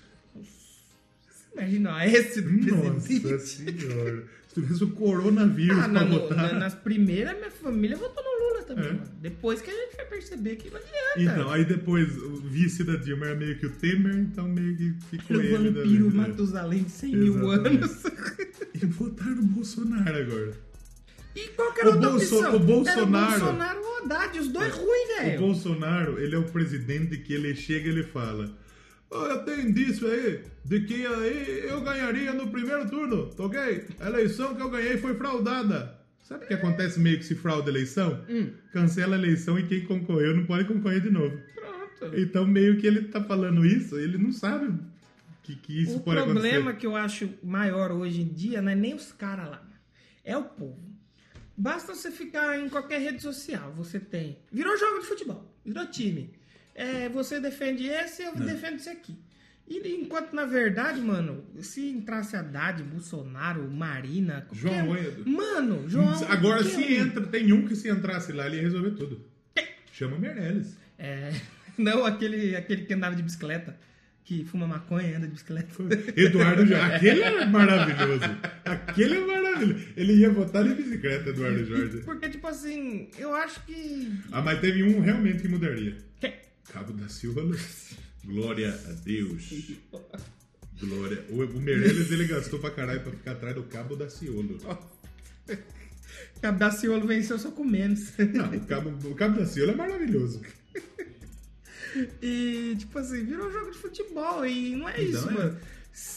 Imagina, ó, esse do Nossa presidente. senhora. Se tivesse o coronavírus Ah, pra na- votar. na- nas primeiras, minha família votou no Lula também. É. mano. Depois que a gente vai perceber que não adianta. Então, aí depois o vice da Dilma era meio que o Temer, então meio que ficou o ele. da vampiro. Matusalém de 100 mil Exatamente. anos. *laughs* E votaram no Bolsonaro agora. E qual que era O outra Bolso- opção? o Bolsonaro- Era o Bolsonaro ou o Haddad, os dois ruins, O velho. Bolsonaro, ele é o presidente que ele chega e ele fala: "Ó, Eu tenho indício aí de que aí eu ganharia no primeiro turno, tá ok? A eleição que eu ganhei foi fraudada. Sabe o que acontece meio que se frauda a eleição? Hum. Cancela a eleição e quem concorreu não pode concorrer de novo. Pronto. Então, meio que ele tá falando isso, ele não sabe que, que isso o pode problema acontecer. que eu acho maior hoje em dia não é nem os caras lá, é o povo. Basta você ficar em qualquer rede social, você tem. Virou jogo de futebol, virou time. É, você defende esse, eu defendo esse aqui. E enquanto, na verdade, mano, se entrasse Haddad, Bolsonaro, Marina. João Moedo. Mano, João. Agora, se um. entra, tem um que se entrasse lá, ele ia resolver tudo. Chama Meirelles. É, *laughs* não, aquele, aquele que andava de bicicleta, que fuma maconha e anda de bicicleta. Eduardo já. Aquele é maravilhoso. Aquele é maravilhoso. Ele, ia votar de bicicleta, Eduardo *laughs* Jorge. Porque, tipo assim, eu acho que. Ah, mas teve um realmente que mudaria. Cabo da Silva Luz. Glória a Deus. Glória. O, o Meirelles ele gastou pra caralho pra ficar atrás do Cabo da Ciolo. *laughs* Cabo da Ciolo venceu só com menos. Não, o Cabo, o Cabo da Ciolo é maravilhoso. *laughs* E, tipo assim, virou jogo de futebol. E não é Então isso, é. mano.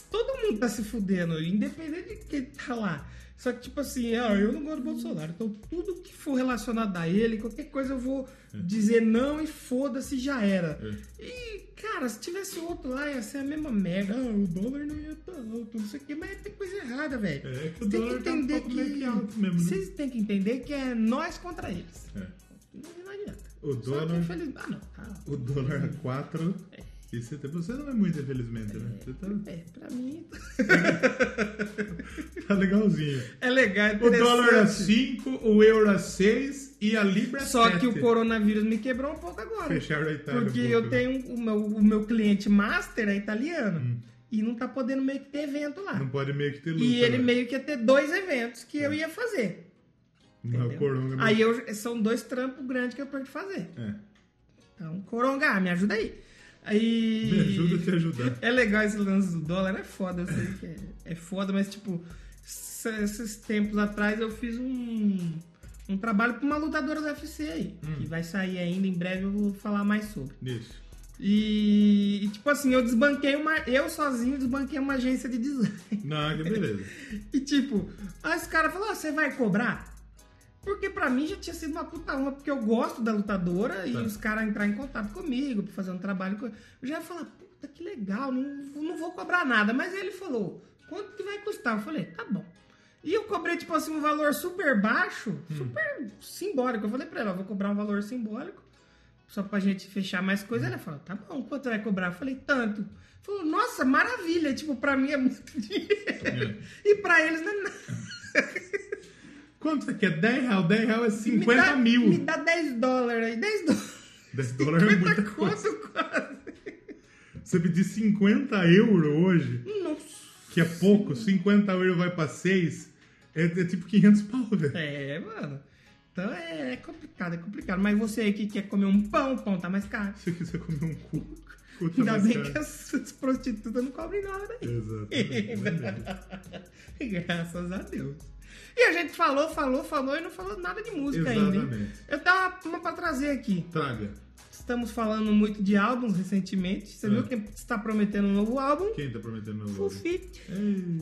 Todo mundo tá se fudendo, independente de quem tá lá. Só que, tipo assim, ah, eu não gosto do Bolsonaro. Então, tudo que for relacionado a ele, qualquer coisa eu vou dizer não e foda-se, já era. É. E, cara, se tivesse outro lá, ia ser a mesma merda. Ah, o dólar não ia estar alto, não sei o quê. Mas tem coisa errada, velho. É que o Tem dólar que tá um entender que. que alto mesmo, né? Vocês têm que entender que é nós contra eles. É. Não, não adianta. O Só que, dólar, infelizmente. Ah, não. Tá. o dólar a 4. E você, tá- você não é muito, infelizmente, né? Você tá, É, pra mim. *laughs* tá legalzinho. É legal, é O dólar a interessante. 5, o euro a 6 e a libra a Só 7. que o coronavírus me quebrou um pouco agora. Fecharam a Itália. Porque um pouco, eu né? tenho o meu, o meu cliente master é italiano. E não tá podendo meio que ter evento lá. Não pode meio que ter luta. E ele né? meio que ia ter dois eventos que eu ia fazer. Mas o entendeu? coronga Aí eu, são dois trampos grandes que eu perdi fazer. É. Então, Coronga, me ajuda aí. Aí. Me ajuda a te ajudar. É legal esse lance do dólar, é foda, eu sei que é, é foda, mas tipo, esses tempos atrás eu fiz um, um trabalho pra uma lutadora do UFC aí, Hum. que vai sair ainda, em breve eu vou falar mais sobre. Isso. E, e, tipo assim, eu desbanquei uma. Eu sozinho desbanquei uma agência de design. Não, que beleza. *laughs* E tipo, aí os caras falaram, ah, você vai cobrar? Porque pra mim já tinha sido uma puta honra, porque eu gosto da lutadora e Tá. os caras entrar em contato comigo pra fazer um trabalho. com- Eu já ia falar, puta que legal, não, não vou cobrar nada. Mas ele falou, quanto que vai custar? Eu falei, tá bom. E eu cobrei, tipo assim, um valor super baixo, Hum. super simbólico. Eu falei pra ela, vou cobrar um valor simbólico, só pra gente fechar mais Hum. coisa. Ela falou, tá bom, quanto vai cobrar? Eu falei, tanto. Falou, nossa, maravilha, tipo, pra mim é muito *laughs* dinheiro. E pra eles não é nada. *laughs* Quanto você quer? 10 reais? 10 reais é 50 me dá, mil. Me dá 10 dólares aí, 10 dólares. 10 dólares é muita *laughs* 50 coisa. quase. Você pedir 50 euros hoje, Nossa. que é pouco, 50 euros vai pra 6, é, é tipo 500 pau, velho. É, mano. Então é, é complicado, é complicado. Mas você aí que quer comer um pão, o pão tá mais caro. Se você quiser comer um cu, cu tá Ainda bem caro. que as, as prostitutas não cobrem nada daí. Exatamente. *laughs* Graças a Deus. E a gente falou, falou, falou e não falou nada de música ainda. hein? Exatamente. Eu tava uma pra trazer aqui. Traga. Estamos falando muito de álbuns recentemente. Você É. viu que está prometendo um novo álbum? Quem tá prometendo Full nome? Fit. Ei,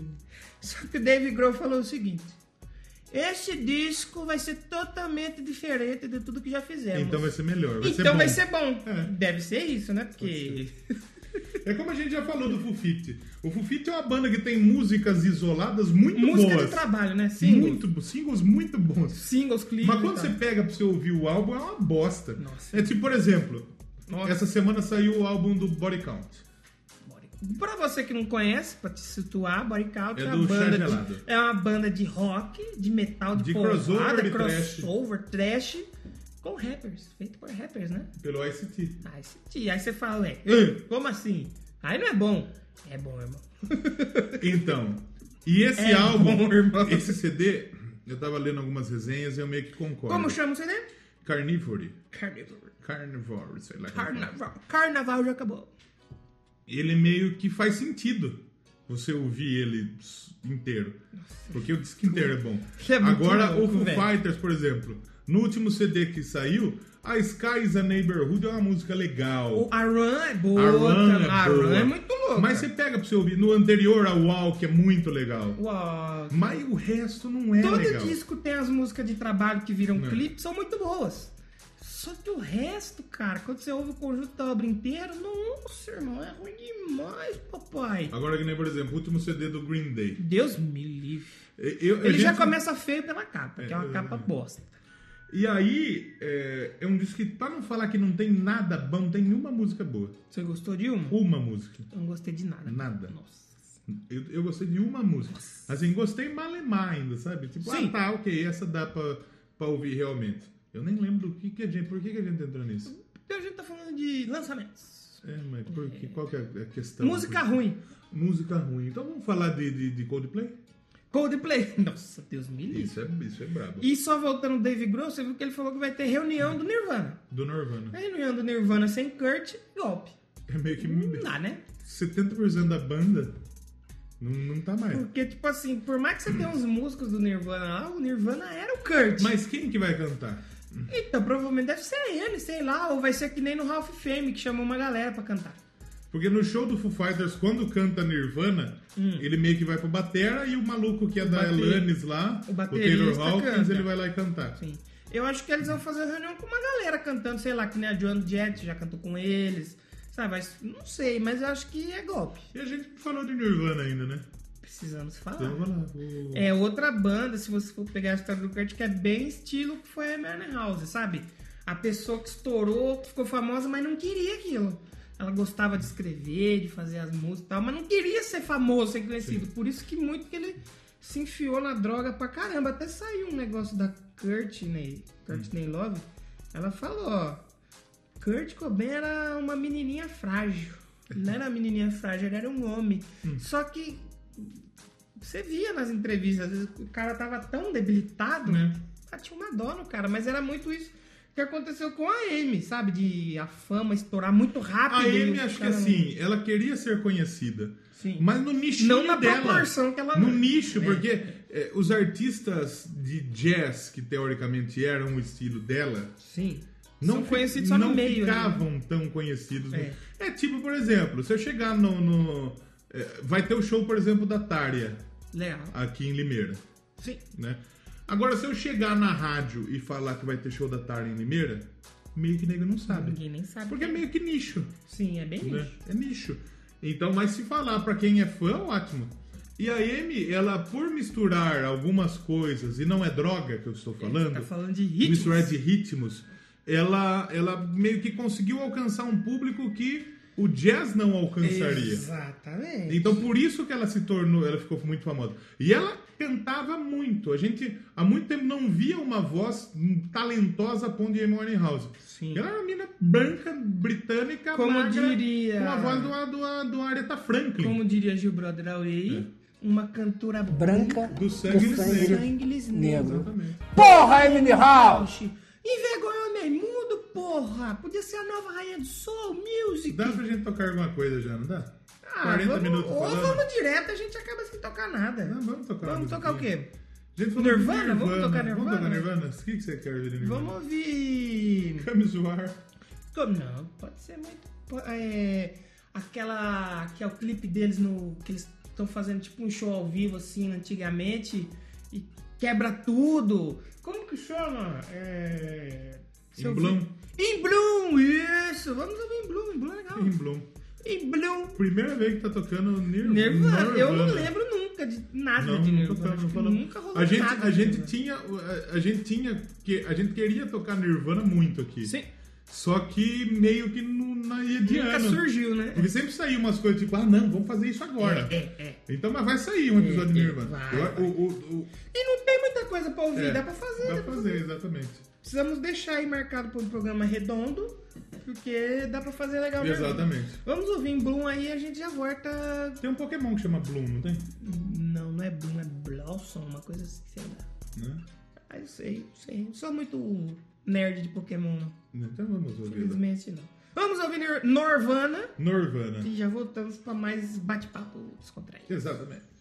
Só que o Dave Grohl falou o seguinte: Este disco vai ser totalmente diferente de tudo que já fizemos. Então vai ser melhor. Vai ser Então bom. vai ser bom. É. Deve ser isso, né? Porque. *laughs* É como a gente já falou do Fufite. O Fufite é uma banda que tem músicas isoladas muito Música boas. de trabalho, né? Singles. Muito, singles muito bons. Singles, clipes. Mas quando você pega pra você ouvir o álbum, é uma bosta. Nossa. É tipo, por exemplo, Nossa. essa semana saiu o álbum do Body Count. Pra você que não conhece, pra te situar, Body Count É é, uma banda de, é uma banda de rock, de metal, de, De porrada, crossover crossover, trash. Com rappers, feito por rappers, né? Pelo ICT. Aí você, aí você fala, ué, "Hã? como assim? Aí não é bom. É bom, irmão. *laughs* Então, e esse É álbum, bom, irmão. esse CD, eu tava lendo algumas resenhas e eu meio que concordo. Como chama o CD? Carnivore. Carnival. Carnivore, sei lá. Carnaval. Carnaval já acabou. Ele meio que faz sentido você ouvir ele inteiro. Porque o disco inteiro é bom. É Agora, louco, o Foo. Fighters, por exemplo, no último CD que saiu, a Skies a Neighborhood é uma música legal. O, a Run é boa. A Run é a boa. Run é muito louca. Mas você pega pra você ouvir. No anterior, a que é muito legal. Uau. Mas o resto não é Todo legal. disco tem as músicas de trabalho que viram É. clipe, são muito boas. Só que o resto, cara, quando você ouve o conjunto da obra inteira, nossa, irmão, é ruim demais, papai. Agora que nem, por exemplo, o último CD do Green Day. Deus me livre. Eu- a Ele já gente- começa feio pela capa, que é uma É, capa bosta. E aí, é, é um disco que, pra não falar que não tem nada bom, não tem nenhuma música boa. Você gostou de uma? Uma música. Eu não gostei de nada. Nada. Nossa. Eu, eu gostei de uma música. Assim, gostei malemar ainda, sabe? Tipo, Sim. ah, tá, ok, essa dá pra, pra ouvir realmente. Eu nem lembro do que, que a gente. Por que, que a gente entrou nisso? Porque a gente tá falando de lançamentos. É, mas por que, qual que é a questão? Música ruim. Música ruim. Então vamos falar de, de, de Coldplay? Coldplay. *laughs* Nossa, Deus me livre. Isso é, isso é brabo. E só voltando no Dave Grohl, você viu que ele falou que vai ter reunião do Nirvana. Do Nirvana. A reunião do Nirvana sem Kurt, golpe. É meio que Não dá, né? 70% da banda não, não tá mais. Porque, tipo assim, por mais que você tenha uns músicos do Nirvana lá, o Nirvana era o Kurt. Mas quem que vai cantar? Então, provavelmente deve ser ele, sei lá, ou vai ser que nem no Ralph Fame, que chamou uma galera pra cantar. Porque no show do Foo Fighters, quando canta Nirvana, ele meio que vai pro batera e o maluco que é da bate- Alanis lá, o o, Taylor Hawkins, canta. ele vai lá e cantar. Sim. Eu acho que eles vão fazer reunião com uma galera cantando, sei lá, que nem a Joan Jett já cantou com eles. Sabe, mas não sei, mas eu acho que é golpe. E a gente falou de Nirvana ainda, né? Precisamos falar. Então lá. o- É outra banda, se você for pegar a história do Kurt, que é bem estilo que foi a House, sabe? A pessoa que estourou, que ficou famosa, mas não queria aquilo. Ela gostava de escrever, de fazer as músicas e tal, mas não queria ser famoso, ser conhecido. Por isso que muito que ele se enfiou na droga pra caramba. Até saiu um negócio da Courtney, Courtney Love. Ela falou, ó, Kurt Cobain era uma menininha frágil. Ele não era uma menininha frágil, ele era um homem. Só que você via nas entrevistas, às vezes o cara tava tão debilitado, Né? ah, tinha uma dó no cara, mas era muito isso que aconteceu com a Amy, sabe? De a fama estourar muito rápido. A Amy, acho que assim, ela queria ser conhecida. Sim. Mas no nicho Não na dela. proporção que ela- No nicho, É. porque é, os artistas de jazz, que teoricamente eram o estilo dela, Sim. não, São conhecidos só não no meio. né? ficavam tão conhecidos. no- É. É. tipo, por exemplo, se eu chegar no. no- é, vai ter o show, por exemplo, da Tária, Leal. aqui em Limeira. Sim. Né? Agora, se eu chegar na rádio e falar que vai ter show da Tária em Limeira, meio que nego não sabe. Ninguém nem sabe. Porque é meio que nicho. Sim, é bem né? nicho. É nicho. Então, mas se falar pra quem é fã, ótimo. E a Amy, ela, por misturar algumas coisas, e não é droga que eu estou falando, Tá falando de ritmos. misturar de ritmos, ela, ela meio que conseguiu alcançar um público que o jazz não alcançaria. Exatamente. Então por isso que ela se tornou, ela ficou muito famosa. E ela cantava muito. A gente há muito tempo não via uma voz talentosa a ponto de Amy Winehouse. Sim. Ela era uma mina branca, britânica, Como magra, diria- com a voz do, do, do Aretha Franklin. Como diria Gil Brother Away, É. uma cantora Branca Do sangue do sangue negro. sangue negro. Exatamente. Porra, Emily House! Envergonhou meu mundo, porra! Podia ser a nova rainha do soul, music. Dá pra gente tocar alguma coisa já, não dá? Ah, 40 vamos, minutos ou falando. vamos direto, a gente acaba sem tocar nada. Não, vamos tocar Vamos tocar o quê? Gente de Nirvana? Vamos tocar Vamos tocar Nirvana? Nirvana? O que, que você quer ver de Nirvana? Vamos ouvir. Come zoar. Como não? Pode ser muito. É, aquela. Que é o clipe deles no. Que eles estão fazendo tipo um show ao vivo, assim, antigamente. E quebra tudo. Como que chama? É. Em Bloom. Em Bloom, isso! Vamos ouvir em Bloom, em Bloom é legal. Em Bloom. Em Bloom. Primeira vez que tá tocando Nirvana. Nirvana. Eu não lembro nunca de nada Não, de Nirvana. nunca rolou a gente, nada a gente tinha, a, a gente tinha que a gente queria tocar Nirvana muito aqui. Sim. Só que meio que não, não ia de Nunca ano. surgiu, né? Porque sempre saía umas coisas tipo, ah, não, vamos fazer isso agora. É, é, é. Então, mas vai sair um episódio de É, é, Nirvana. vai, Eu- vai. o- o- o- E não tem muita coisa pra ouvir, é, dá pra fazer. Dá pra pra fazer, exatamente. Precisamos deixar aí marcado para um programa redondo, porque dá pra fazer legal mesmo. Exatamente. Vamos ouvir em Bloom aí e a gente já volta. Tem um Pokémon que chama Bloom, não tem? Não, não é Bloom, é Blossom, uma coisa assim, sei lá. Né? Ah, eu sei, sei. Não sou muito nerd de Pokémon, não. Então vamos ouvir. Infelizmente, não. Vamos ouvir Norvana Nirvana. e já voltamos pra mais bate-papo descontraído. Exatamente.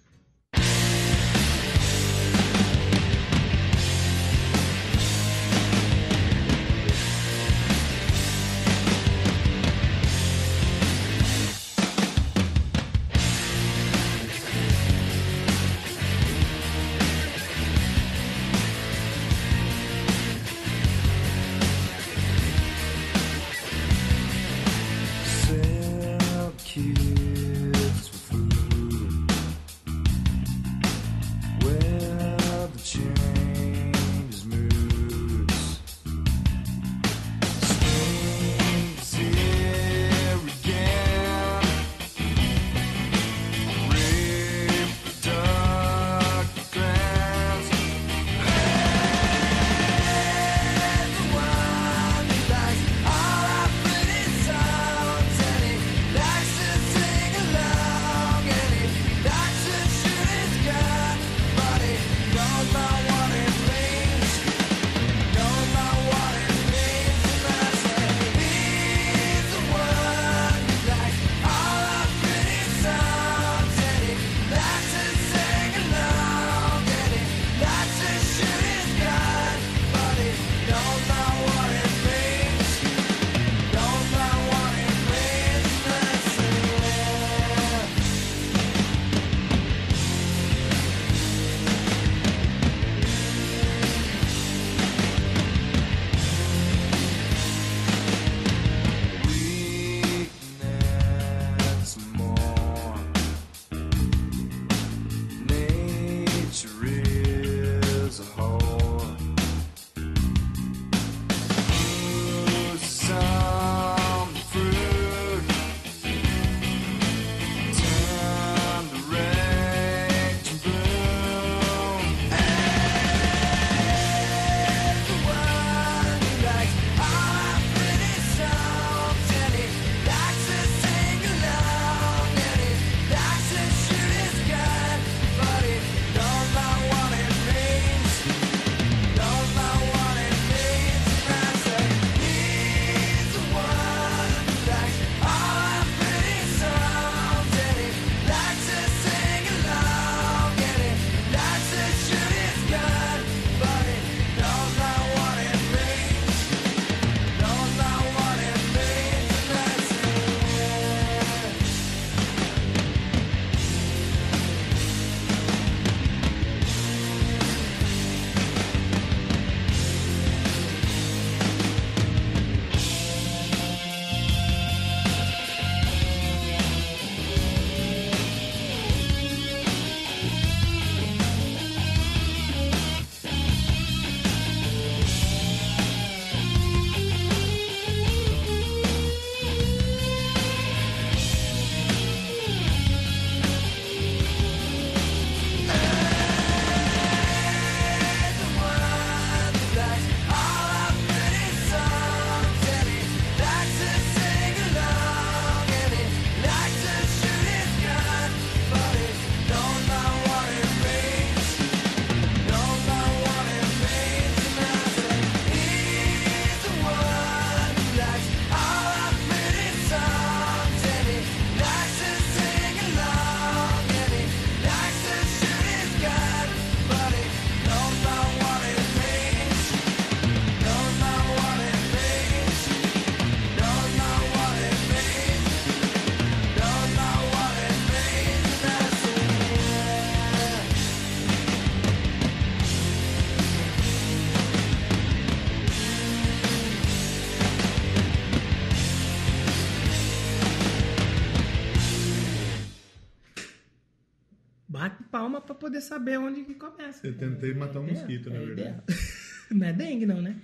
Saber onde que começa. Eu tentei matar um É, mosquito, na é verdade. *laughs* Não é dengue, não, né?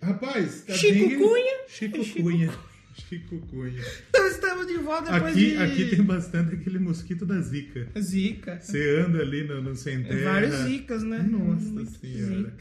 Rapaz, tá Chico dengue- Cunha. Chico Chico Cunha. *laughs* Chico Cunha. Então estamos de volta depois Aqui, de... aqui tem bastante aquele mosquito da zika. Zica. Você anda ali no, no sem terra. Vários zicas, né? Nossa Muito senhora. zica.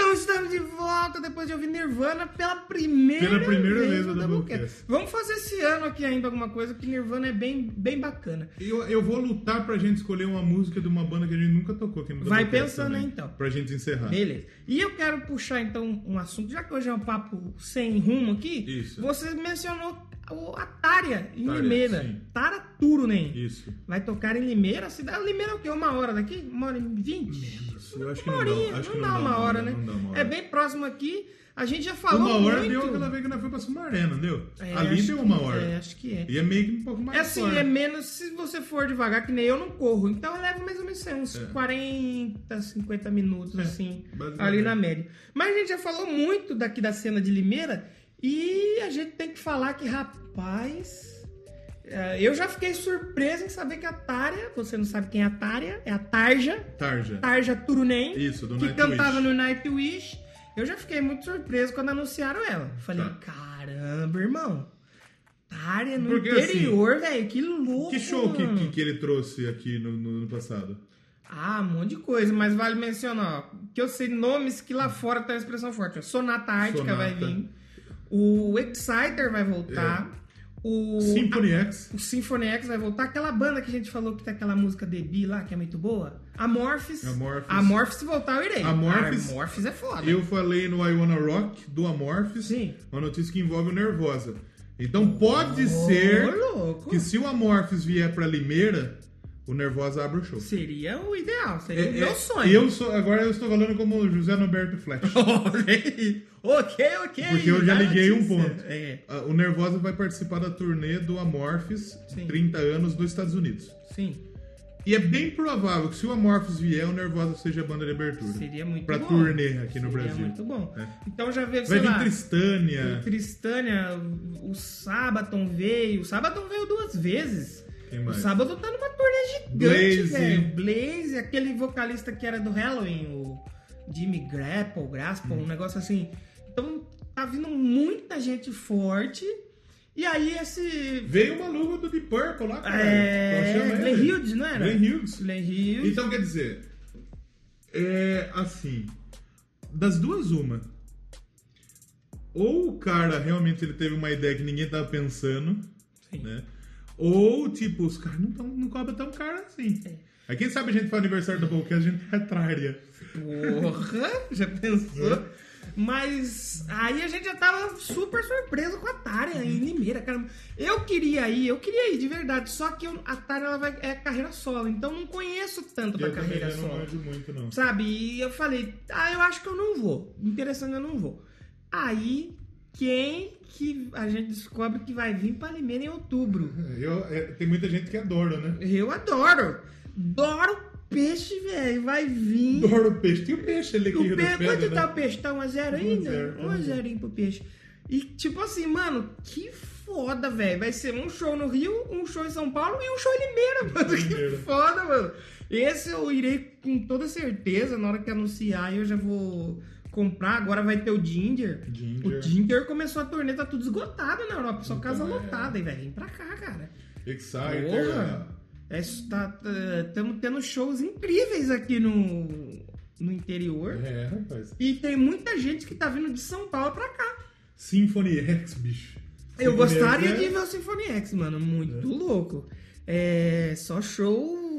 Então estamos de volta depois de ouvir Nirvana pela primeira, Pela primeira vez no no Doublecast. Vamos fazer esse ano aqui ainda alguma coisa, que Nirvana é bem, bem bacana. Eu, eu vou lutar pra gente escolher uma música de uma banda que a gente nunca tocou aqui no Vai pensando aí, então. Pra gente encerrar. Beleza. E eu quero puxar então um assunto, já que hoje é um papo sem rumo aqui. Isso. Você mencionou o Atária em Tária, Limeira. sim. Tara Turunen. Isso. Vai tocar em Limeira. Cidade Limeira é o quê? Uma hora daqui? Uma hora e vinte? Eu acho que Uma não horinha. dá, acho não que dá não uma dá, hora, não né? dá, dá uma hora. É bem próximo aqui. A gente já falou Uma hora muito. deu aquela vez que nós foi pra Sumaré, não deu? É, Ali deu que- uma hora. É, acho que é. E é meio que um pouco mais É assim, fora. é menos se você for devagar, que nem eu não corro. Então eu levo mais ou menos uns É. 40, 50 minutos, assim, basicamente. ali na média. Mas a gente já falou muito daqui da cena de Limeira e a gente tem que falar que, rapaz. É, Eu já fiquei surpreso em saber que a Tária, você não sabe quem é a Tária, é a Tarja, Tarja. Tarja Turunen, Isso, do que Nightwish. cantava no Nightwish. Eu já fiquei muito surpreso quando anunciaram ela. Falei, Tá. caramba, irmão. Tária no Porque, assim, interior, velho, que louco. Que show que, que, que ele trouxe aqui no, no ano passado? Ah, um monte de coisa, mas vale mencionar, ó, que eu sei nomes que lá fora tem uma expressão forte. ó. Sonata Ártica vai Sonata. vir. O Exciter vai voltar. O Symphony X. O Symphony X vai voltar. Aquela banda que a gente falou que tem aquela música Debi lá, que é muito boa. Amorphis. Amorphis. Amorphis, se voltar, eu irei. Amorphis. Amorphis é foda. Eu falei no I Wanna Rock, do Amorphis, Sim. uma notícia que envolve o Nervosa. Então pode ser Ô, louco. que se o Amorphis vier pra Limeira, o Nervosa abre o show. Seria o ideal, seria o É, meu é, sonho. Eu sou, agora eu estou falando como José Norberto Flash. *laughs* Ok, ok. Porque eu já liguei um ponto. É, Ah, O Nervosa vai participar da turnê do Amorphis, Sim. 30 anos, dos Estados Unidos. sim. E é bem provável que se o Amorphis vier, o Nervosa seja a banda de abertura. Seria muito pra bom. turnê aqui no Seria Brasil. muito bom. É. Então já veio, Vai sei vir lá, Tristânia. o Tristânia, o Sabaton veio. O Sabaton veio duas vezes. O? Sábado tá numa turnê gigante, velho. Blaze, aquele vocalista que era do Halloween, o Jimmy Grapple, Graspel, Hum. um negócio assim. Então tá vindo muita gente forte. E aí esse. Veio o maluco do Deep Purple lá, cara. É. Glenn Hughes, não era? Glenn Hughes. Glenn Hughes. Então, quer dizer, é assim, das duas, uma. Ou o cara realmente ele teve uma ideia que ninguém tava pensando, Sim. né? Ou, tipo, os caras não, tão, não cobram tão caro assim. É. Aí quem sabe a gente faz aniversário do Podcast, a gente *laughs* retraria. Porra, já pensou? Mas aí a gente já tava super surpreso com a Tária em Limeira, cara. Eu queria ir, eu queria ir de verdade, só que eu- a Tária ela vai, é carreira solo, então não conheço tanto da Eu carreira já não solo. manjo muito, não. Sabe? E eu falei, ah, eu acho que eu não vou. Interessante, eu não vou. Aí, quem que a gente descobre que vai vir pra Limeira em outubro? Eu, é, tem muita gente que adora, né? Eu adoro. Adoro peixe, velho. Vai vir. Adora o peixe. Tem o peixe ali que O Rio pe... das Quanto tá né? o peixe? Tá 1 a 0 Um a ainda? zero, 1 a 0 pro peixe. E tipo assim, mano, que foda, velho. Vai ser um show no Rio, um show em São Paulo e um show em Limeira, mano. *laughs* Limeira. Que foda, mano. Esse eu irei com toda certeza. Na hora que anunciar, eu já vou comprar. Agora vai ter o Ginger. Ginger. O Ginger começou a turnê, tá tudo esgotado na Europa. Só casa Então, é. lotada. E vai vir pra cá, cara. Exciter. Porra! Estamos tendo shows incríveis aqui no, no interior. É, rapaz. E tem muita gente que tá vindo de São Paulo pra cá. Symphony X, bicho. Eu Symphony gostaria X é- de ver o Symphony X, mano. Muito louco. É só show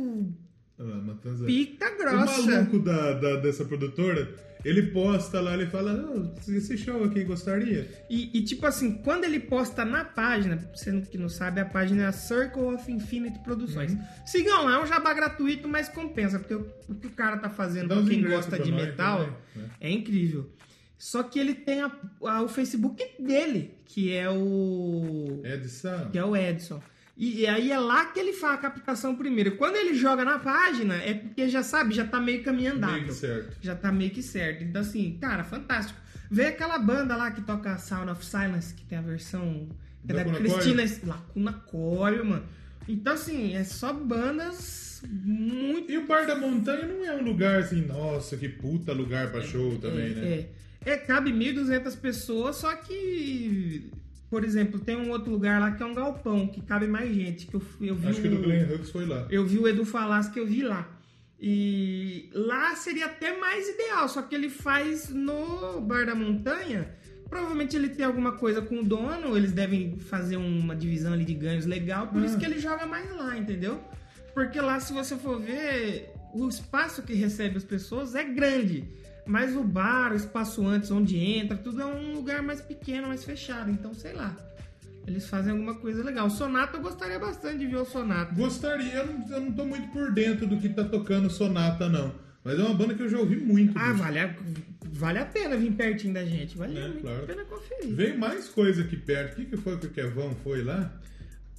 Matanza. pica O grossa. maluco da, da- dessa produtora, ele posta lá, ele fala, "Ah, esse show aqui gostaria? E, e, tipo assim, quando ele posta na página, sendo que não sabe, a página é a Circle of Infinite Produções. Uhum. Sigam lá, é um jabá gratuito, mas compensa, porque o, o que o cara tá fazendo Dá pra quem gosta pra de metal também, né? é incrível. Só que ele tem a- a- o Facebook dele, que é o. Edson. que é o Edson. E, e aí é lá que ele faz a captação primeiro. Quando ele joga na página, é porque já sabe, já tá meio caminho andado. Meio que certo. Já tá meio que certo. Então, assim, cara, fantástico. Vê aquela banda lá que toca Sound of Silence, que tem a versão. Que é da Cristina. Lacuna Coil, mano. Então, assim, é só bandas muito. E o Bar da Montanha não é um lugar assim, nossa, que puta lugar pra show também, é, né? É, é, cabe 1.200 pessoas, só que. Por exemplo, tem um outro lugar lá que é um galpão, que cabe mais gente. Que eu, eu vi Acho que o do Glenn Hughes foi lá. Eu vi o Edu Falasco que eu vi lá. E lá seria até mais ideal, só que ele faz no Bar da Montanha. Provavelmente ele tem alguma coisa com o dono, eles devem fazer uma divisão ali de ganhos legal, por isso Ah. que ele joga mais lá, entendeu? Porque lá, se você for ver, o espaço que recebe as pessoas é grande. Mas o bar, o espaço antes, onde entra, tudo é um lugar mais pequeno, mais fechado. Então, sei lá. Eles fazem alguma coisa legal. O Sonata, eu gostaria bastante de ver o Sonata. Gostaria, eu não, eu não tô muito por dentro do que tá tocando Sonata, não. Mas é uma banda que eu já ouvi muito. Ah, bicho. vale a, vale a pena vir pertinho da gente. Vale É, muito claro. a pena conferir. Veio mais coisa aqui perto. O que, que foi que o Kevão foi lá?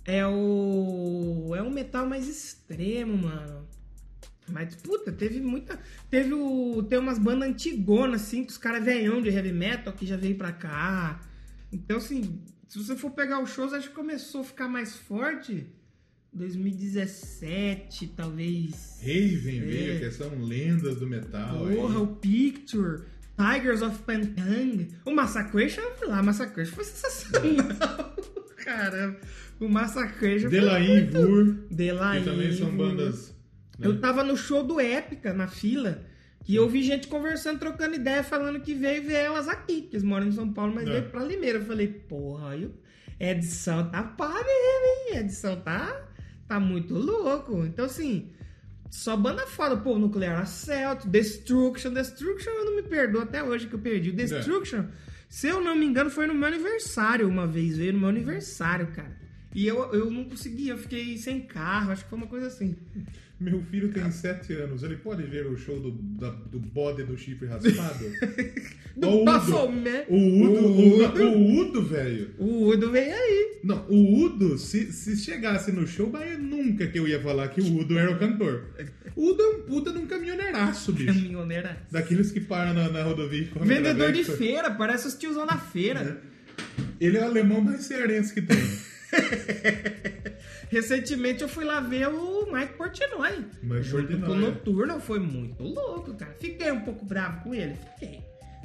É o. É um metal mais extremo, mano. Mas, puta, teve muita. Teve o. Tem umas bandas antigonas, assim, que os caras velhão de heavy metal que já veio pra cá. Então, assim, se você for pegar os shows, acho que começou a ficar mais forte. 2017, talvez. Raven É. veio, que são lendas do metal. aí. Porra, o Picture, Tigers of Pantang, o Massacration, lá, Massacration foi sensacional. *laughs* Caramba, o Massacration foi Delain Vur, Delain, que também são bandas. Né? Eu tava no show do Épica, na fila, que eu vi gente conversando, trocando ideia, falando que veio ver elas aqui, que eles moram em São Paulo, mas É. veio pra Limeira. Eu falei, porra, aí o- edição tá pá mesmo, hein? Edição tá, tá muito louco. Então, assim, só banda foda. Pô, Nuclear Assault, Destruction. Destruction eu não me perdoo até hoje que eu perdi. O Destruction, se eu não me engano, foi no meu aniversário uma vez. Veio no meu aniversário, cara. E eu, eu não consegui, eu fiquei sem carro, acho que foi uma coisa assim. Meu filho tem 7 anos. Ele pode ver o show do, da- do bode do chifre raspado? Do *laughs* Ó, o Udo. Bafomé. O Udo, o, o Udo, velho. O Udo veio aí. Não, o Udo, se, se chegasse no show, mas nunca que eu ia falar que o Udo era o cantor. O Udo é um puta de um caminhoneiraço, bicho. Caminhoneira. Daqueles que param na, na rodovia Vendedor de feira, parece os tiozão da feira. Ele é o alemão mais cearense que tem. *laughs* Recentemente eu fui lá ver o Mike Portnoy. Mike Portnoy, o é. Noturno, foi muito louco, cara. Fiquei um pouco bravo com ele, fiquei.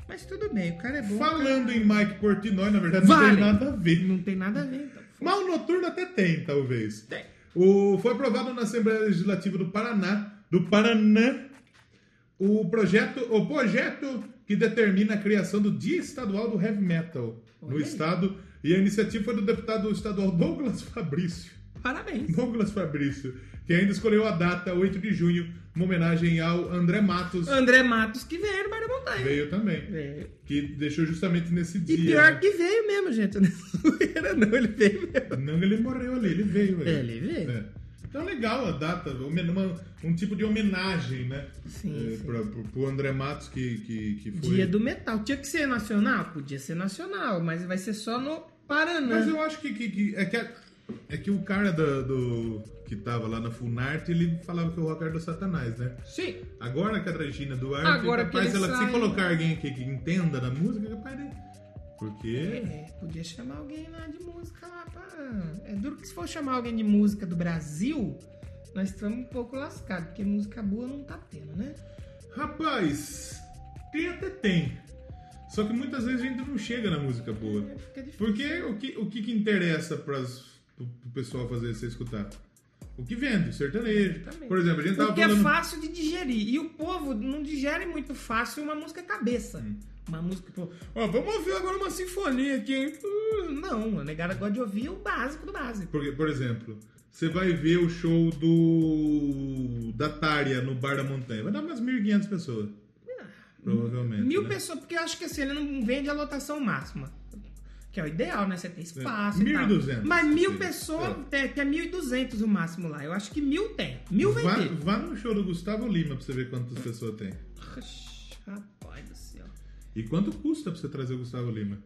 Mas tudo bem, o cara é bom. Falando em Mike Portnoy, na verdade, não Vale. tem nada a ver. Não tem nada a ver, então. Mas o noturno até tem, talvez. Tem. O, foi aprovado na Assembleia Legislativa do Paraná, do Paraná, o projeto, o projeto que determina a criação do Dia Estadual do Heavy Metal no Olha aí. estado. E a iniciativa foi do deputado estadual Douglas Fabrício. Parabéns. Douglas Fabrício, que ainda escolheu a data 8 de junho, uma homenagem ao André Matos, André Matos que veio no da Montanha. veio também. Veio. Que deixou justamente nesse dia. E pior né? que veio mesmo, gente. Não *laughs* era não, ele veio mesmo. Não, ele morreu ali, ele veio. velho. É, ele veio. É. Então legal a data, uma- um tipo de homenagem, né? Sim, É, sim. pra- pro, pro André Matos que, que, que foi. Dia do metal. Tinha que ser nacional? Podia ser nacional, mas vai ser só no Paraná. Mas eu acho que, que- que- é, que a- é que o cara da- do, que tava lá na Funarte, ele falava que o rock era do Satanás, né? Sim. Agora que a Regina Duarte, Agora que capaz, ele ela, se sai- colocar alguém aqui que entenda da música, capaz de... Porque... É, podia chamar alguém lá de música lá pra... É duro que se for chamar alguém de música do Brasil, nós estamos um pouco lascados, porque música boa não tá tendo, né? Rapaz, tem até tem. Só que muitas vezes a gente não chega na música boa. É. Porque o que, o que, que interessa pro, pro pessoal fazer você escutar? O que vende, sertanejo. Também. Por exemplo, a gente tava Porque é falando. fácil de digerir. E o povo não digere muito fácil uma música cabeça. Hum. Uma música, pô, ó, vamos ouvir agora uma sinfonia aqui, hein? Uh, Não, a negada gosta de ouvir o básico do básico. Porque, por exemplo, você vai ver o show do. da Tária no Bar da Montanha. Vai dar umas 1.500 pessoas. Provavelmente. Mil né? pessoas, porque eu acho que assim, ele não vende a lotação máxima. Que é o ideal, né? Você tem espaço É, e tal. 1.200, Mas mil sim. pessoas, É. tem, que é 1.200 o máximo lá. Eu acho que mil tem. Mil vai Vá, ter. vá no show do Gustavo Lima pra você ver quantas pessoas tem. Oxi, Rapaz do céu. E quanto custa pra você trazer o Gustavo Lima?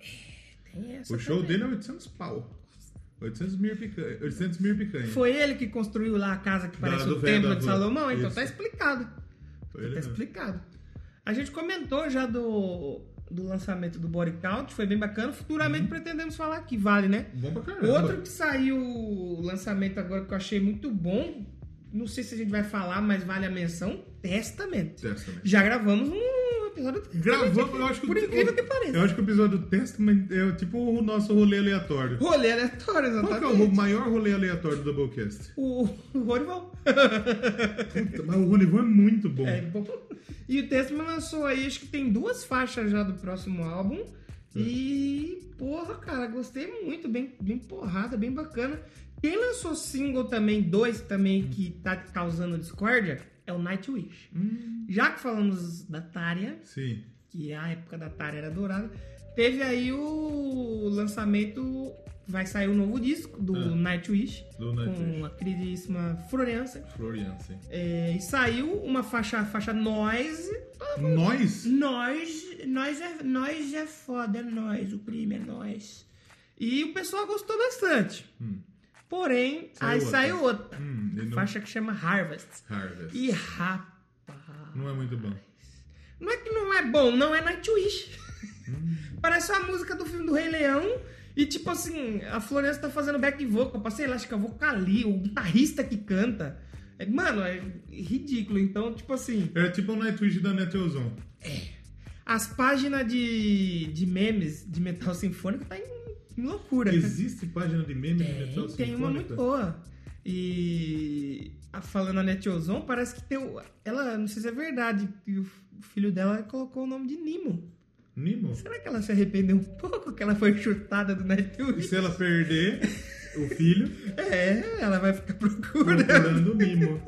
Tem essa O show também. dele é 800 pau. 800 mil picanha. 800 mil picanha. Foi ele que construiu lá a casa que Da- parece do o Templo da de. Salomão, então Isso. tá explicado. Foi ele Tá mesmo. explicado. A gente comentou já do. do lançamento do Body Count, foi bem bacana. Futuramente Uhum. pretendemos falar que vale, né? Bom pra caramba. Outro que saiu o lançamento agora que eu achei muito bom, não sei se a gente vai falar, mas vale a menção, Testament. Testament. Já gravamos um episódio Gravamos, eu acho que por o- incrível o- que pareça. Eu acho que o episódio do Testament é tipo o nosso rolê aleatório. Rolê aleatório, Qual que é exatamente. o maior rolê aleatório do Doublecast? O, o Rorival. Puta, mas o Rolivan é muito bom. É bom. E o Testament lançou aí, acho que tem duas faixas já do próximo álbum. E, porra, cara, gostei muito. Bem, bem porrada, bem bacana. Quem lançou single também, dois também, que tá causando discórdia, é o Nightwish. Já que falamos da Tária, Sim. que a época da Tária era dourada, teve aí o lançamento. Vai sair o novo disco do Ah. Nightwish, Do Nightwish. com a queridíssima Florence. Florian, sim. É, e saiu uma faixa, faixa Noise. Nós? Nós, nós, é, nós é foda, é nós, o crime é nós. E o pessoal gostou bastante. Porém, Saiu aí outra. saiu outra. Hum, não- Faixa que chama Harvest. Harvest. E rapaz. Não é muito bom. Não é que não é bom, não é Nightwish. Hum. *laughs* Parece a música do filme do Rei Leão. E tipo assim, a Florença tá fazendo back vocal, passei lá, acho que é vocali, o guitarrista que canta. É, mano, é ridículo. Então, tipo assim, Era tipo o Nightwish da Neteozon. as páginas de, de memes de metal sinfônico tá em, em loucura. Existe página de meme de metal Tem, tem uma muito boa. E a- falando a Netiozon, parece que tem. o- Ela, não sei se é verdade, que o filho dela colocou o nome de Nimo. Nimo? Será que ela se arrependeu um pouco que ela foi chutada do E Nightwish? se ela perder o filho, É, ela vai ficar procurando. procurando o Nimo.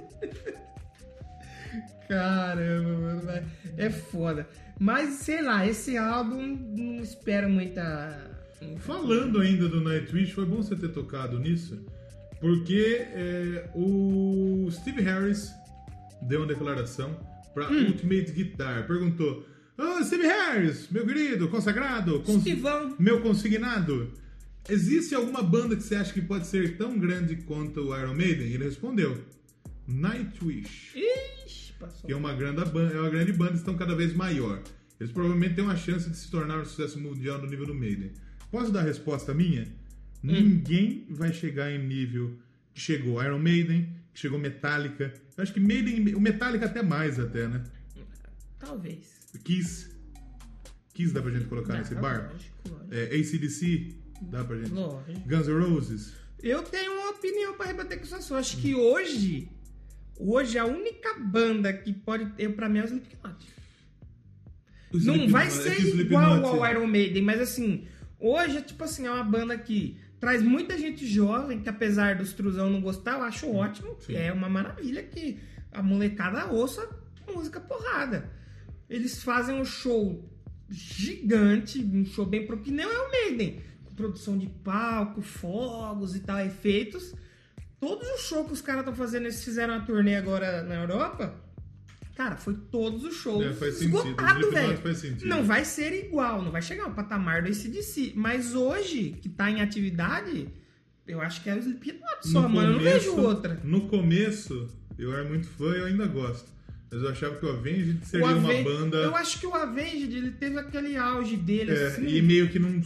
Caramba, mano. vai- É foda. Mas, sei lá, esse álbum não espera muita. Falando ainda do Nightwish, foi bom você ter tocado nisso, porque é, o Steve Harris deu uma declaração para Hum. Ultimate Guitar. Perguntou: Ô Steve Harris, meu querido, consagrado, cons- Stevão. meu consignado, existe alguma banda que você acha que pode ser tão grande quanto o Iron Maiden? E ele respondeu: Nightwish. Ixi, passou. que é uma grande banda, é uma grande banda, estão cada vez maior. Eles provavelmente têm uma chance de se tornar um sucesso mundial no nível do Maiden. Posso dar a resposta minha? Ninguém vai chegar em nível que chegou Iron Maiden, que chegou Metallica. Eu acho que Maiden, o Metallica até mais até, né? Talvez. Kiss. Kiss dá pra gente colocar Dá, nesse bar? lógico, lógico. É, ACDC, dá pra gente. Lógico. Guns N' Roses. Eu tenho uma opinião pra rebater com isso. Eu acho que hoje, hoje a única banda que pode ter pra mim é o Slipknot. Não vai é ser igual ao Iron Maiden, mas assim, hoje é tipo assim, é uma banda que traz muita gente jovem, que apesar dos truzão não gostar, eu acho ótimo. Sim. É uma maravilha que a molecada ouça música porrada. Eles fazem um show gigante, um show bem pro que nem é o Maiden, com produção de palco, fogos e tal, efeitos. Todos os shows que os caras estão fazendo, eles fizeram a turnê agora na Europa. Cara, foi todos os shows É, faz esgotado, velho. Não vai ser igual, não vai chegar ao patamar do ACDC. Mas hoje, que tá em atividade, eu acho que é o Slipknot só, mano. Eu não vejo outra. No começo, eu era muito fã e eu ainda gosto. Mas eu achava que o Avenged O seria uma Aven- banda. Eu acho que o Avenged, ele teve aquele auge dele, é, assim. e meio que não.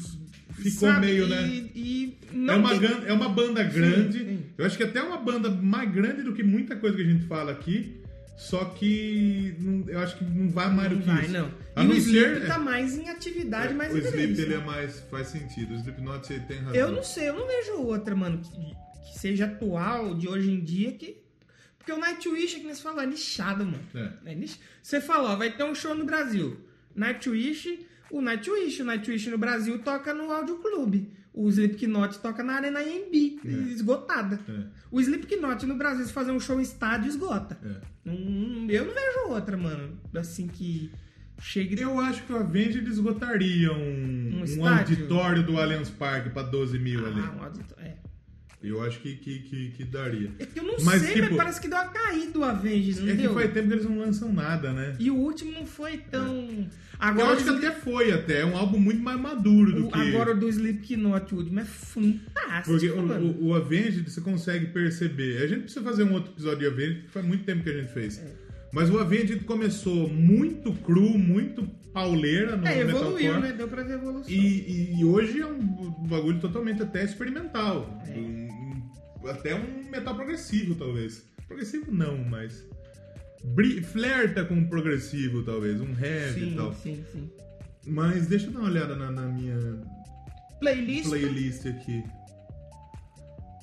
Ficou sabe? meio, E- né? E, É uma, tem- é uma banda grande. sim. Eu acho que até é uma banda mais grande do que muita coisa que a gente fala aqui. Só que não- eu acho que não vai mais do Não que vai, isso. não. A e o Slip ser- tá mais em atividade, mais o Sleep ele é mais. faz sentido. O Slipknot você tem razão. Eu não sei, eu não vejo outra, mano, que, que seja atual, de hoje em dia, que. Porque o Nightwish, é que nem você falou, é nichado, mano. É. É nicho. Você falou, ó, vai ter um show no Brasil. Nightwish, o Nightwish, o Nightwish no Brasil toca no Audio Clube. O Slipknot toca na Arena AMB, esgotada. É. O Slipknot no Brasil, se fazer um show em estádio, esgota. É. Eu não vejo outra, mano, assim que chegue... Eu acho que o Avenged esgotaria um, Um um auditório do Allianz Parque pra 12 mil ali. Ah, um auditório, é. Eu acho que, que, que, que daria. É que eu não Mas, sei, tipo, mas parece que deu uma caída o Avengers, não É que faz tempo que eles não lançam nada, né? E o último não foi tão... Eu Agora, acho que até foi, até. É um álbum muito mais maduro do o- que... agora o do Slipknot, o último é fantástico, Porque o, o, o Avenged você consegue perceber. A gente precisa fazer um outro episódio de Avenged, que faz muito tempo que a gente fez. Mas o Avenged começou muito cru, muito pauleira no É, evoluiu, metalcore. né? Deu pra ver evolução. E, e hoje é um bagulho totalmente até experimental. É. Até um metal progressivo, talvez. Progressivo não, mas. bri- Flerta com um progressivo, talvez. Um heavy e Sim, tal. sim, sim. Mas deixa eu dar uma olhada na, na minha Playlist. playlist aqui.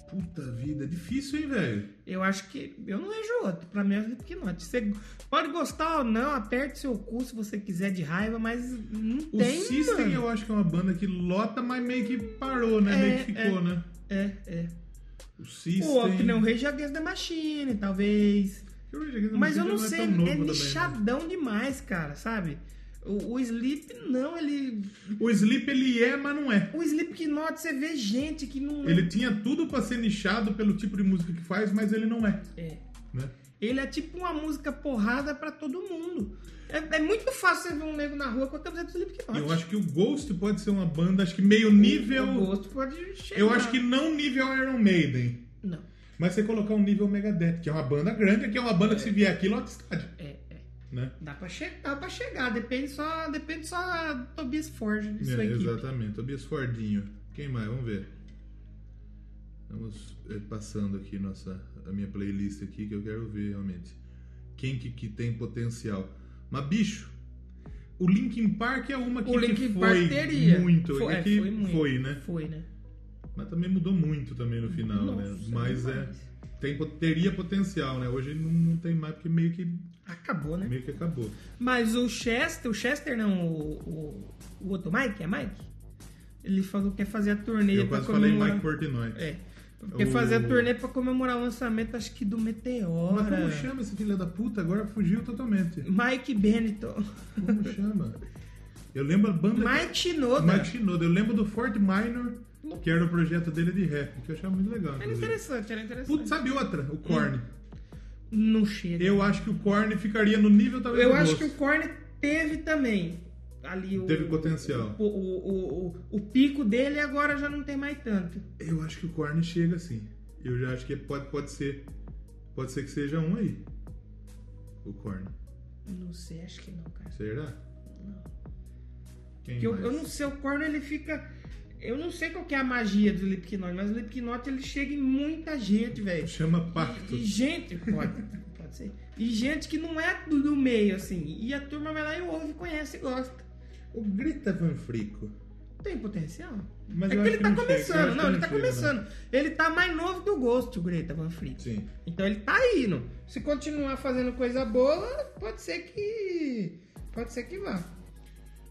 Puta vida, é difícil, hein, velho? Eu acho que. Eu não vejo outro. Pra mim é o Slipknot. Você pode gostar ou não, aperte seu cu se você quiser de raiva, mas não O tem. System mano. eu acho que é uma banda que lota, mas meio que parou, né? É, meio que ficou, é. né? É, é. O System. Pô, que nem o Rage Against the Machine, talvez. Mas eu não é sei, novo é também, né? nichadão demais, cara, sabe? O, o Sleep, não, ele. O Sleep ele é, mas não é. O Slipknot, você vê gente que não. Ele tinha tudo pra ser nichado pelo tipo de música que faz, mas ele não é. É. Né? Ele é tipo uma música porrada pra todo mundo. É, é muito fácil você ver um nego na rua com a camiseta do Slipknot. Eu acho que o Ghost pode ser uma banda, acho que meio nível. O gosto pode chegar. Eu acho que não nível Iron Maiden. Não. Mas você colocar um nível Megadeth, que é uma banda grande, que é uma banda que se vier aqui, lota estádio. É, é. Né? Dá pra, dá pra chegar. Depende só, depende só do Tobias sua É, exatamente. Tobias Fordinho. Quem mais? Vamos ver. Vamos eh, passando aqui nossa, a minha playlist aqui que eu quero ver realmente. Quem que, que tem potencial. Mas, bicho, o Linkin Park é uma que, O que Linkin foi Park teria. muito. Foi, é é, que foi muito. foi, né? Foi, né? Mas também mudou muito também no final, né? Nossa, Mas é, tem, teria potencial, né? Hoje não, não tem mais porque meio que, Acabou, né? meio que acabou. Mas o Chester, o Chester não, o, o, o outro Mike, é Mike? Ele falou que quer fazer a turnê Eu quase falei comemorar... Mike Portnoy. É. Quer O- fazer a turnê pra comemorar o lançamento, acho que do Meteora. Mas como chama esse filho da puta? Agora fugiu totalmente. Mike Benetton. Como chama? Eu lembro a banda. Mike Shinoda. Mike Shinoda. Eu lembro do Fort Minor, que era o projeto dele de rap, que eu achava muito legal. Era inclusive. interessante, era interessante. Putz, sabe outra? O Korn. Não chega. Eu acho que o Korn ficaria no nível talvez Eu acho que o Korn teve também. Ali o, Teve potencial. O, o, o, o, pico dele agora já não tem mais tanto. Eu acho que o Korn chega assim. Eu já acho que pode, pode ser. Pode ser que seja um aí. O Korn. Não sei, acho que não, cara. Será? Quem Porque eu, eu não sei, o Korn ele fica. Eu não sei qual que é a magia do Slipknot, mas o Slipknot ele chega em muita gente, velho. Chama Pacto. E gente, pode, pode ser. E gente que não é do meio, assim. E a turma vai lá e ouve, conhece e gosta. O Grita Van Frico. Tem potencial. Mas é que ele tá não começando, não, ele tá chega, começando. Ele tá mais novo que o Ghost, o Greta Van Fleet. Sim. Então ele tá indo. Se continuar fazendo coisa boa, pode ser que. Pode ser que vá.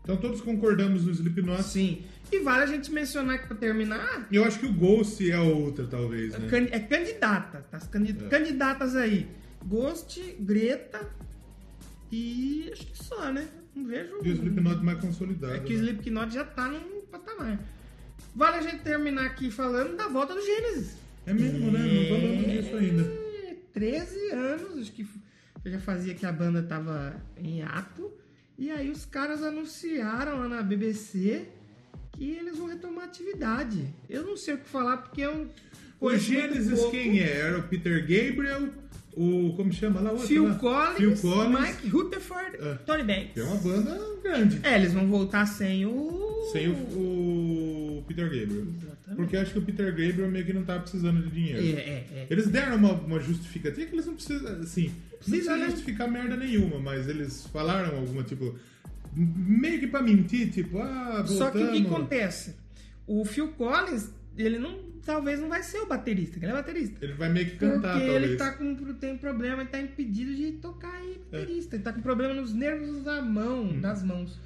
Então todos concordamos no Slipknot. Sim. E vale a gente mencionar que pra terminar, Eu acho que o Ghost é a outra, talvez, né? can- é candidata. Tá? As candi- É. candidatas aí. Ghost, Greta e. acho que só, né? Não vejo. E o Slipknot mais consolidado. É que o né? Slipknot já tá num patamar. Vale a gente terminar aqui falando da volta do Gênesis. É mesmo, né? Não falamos disso ainda. É, 13 anos, acho que eu já fazia que a banda tava em ato. E aí os caras anunciaram lá na BBC que eles vão retomar a atividade. Eu não sei o que falar porque eu O conheço muito Gênesis quem é? Era o Peter Gabriel, o. Como chama lá? o outro Phil lá? Collins, Phil Collins. Mike Rutherford, É. Tony Banks. É uma banda grande. É, eles vão voltar sem o... Sem o, o Peter Gabriel. Exatamente. Porque eu acho que o Peter Gabriel meio que não tava precisando de dinheiro. É, é, é. Eles deram uma, uma justificativa que eles não precisam, assim, não Precisa, né? justificar merda nenhuma, mas eles falaram alguma, tipo, meio que pra mentir, tipo, ah, voltamos. Só que o que acontece? O Phil Collins, ele não, talvez não vai ser o baterista, que ele é baterista. Ele vai meio que Porque cantar, ele talvez. É. tá com, tem problema, ele tá impedido de tocar aí baterista. Ele tá com problema nos nervos da mão, Hum. das mãos.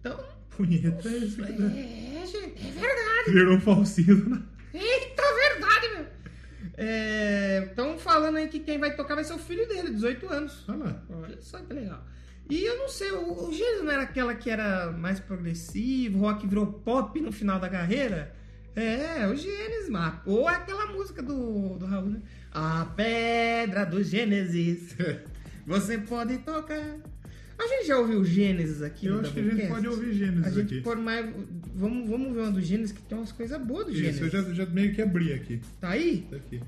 Então, Punheta, esse cara é, gente, é verdade. virou um falsinho. né? Eita, verdade, meu. Estão falando aí que quem vai tocar vai ser o filho dele, 18 anos. Olha lá. Olha só que legal. E eu não sei, o, o Gênesis não era aquela que era mais progressivo, rock virou pop no final da carreira? É, o Gênesis, mano. Ou é aquela música do, do Raul, né? A pedra do Gênesis. *laughs* Você pode tocar. A gente já ouviu o Gênesis aqui Eu acho que a gente pode ouvir Gênesis A gente aqui. pode mais. Vamos, vamos ver uma do Gênesis que tem umas coisas boas do Isso, Gênesis. eu já, já meio que abri aqui. Tá aí? Tá aqui.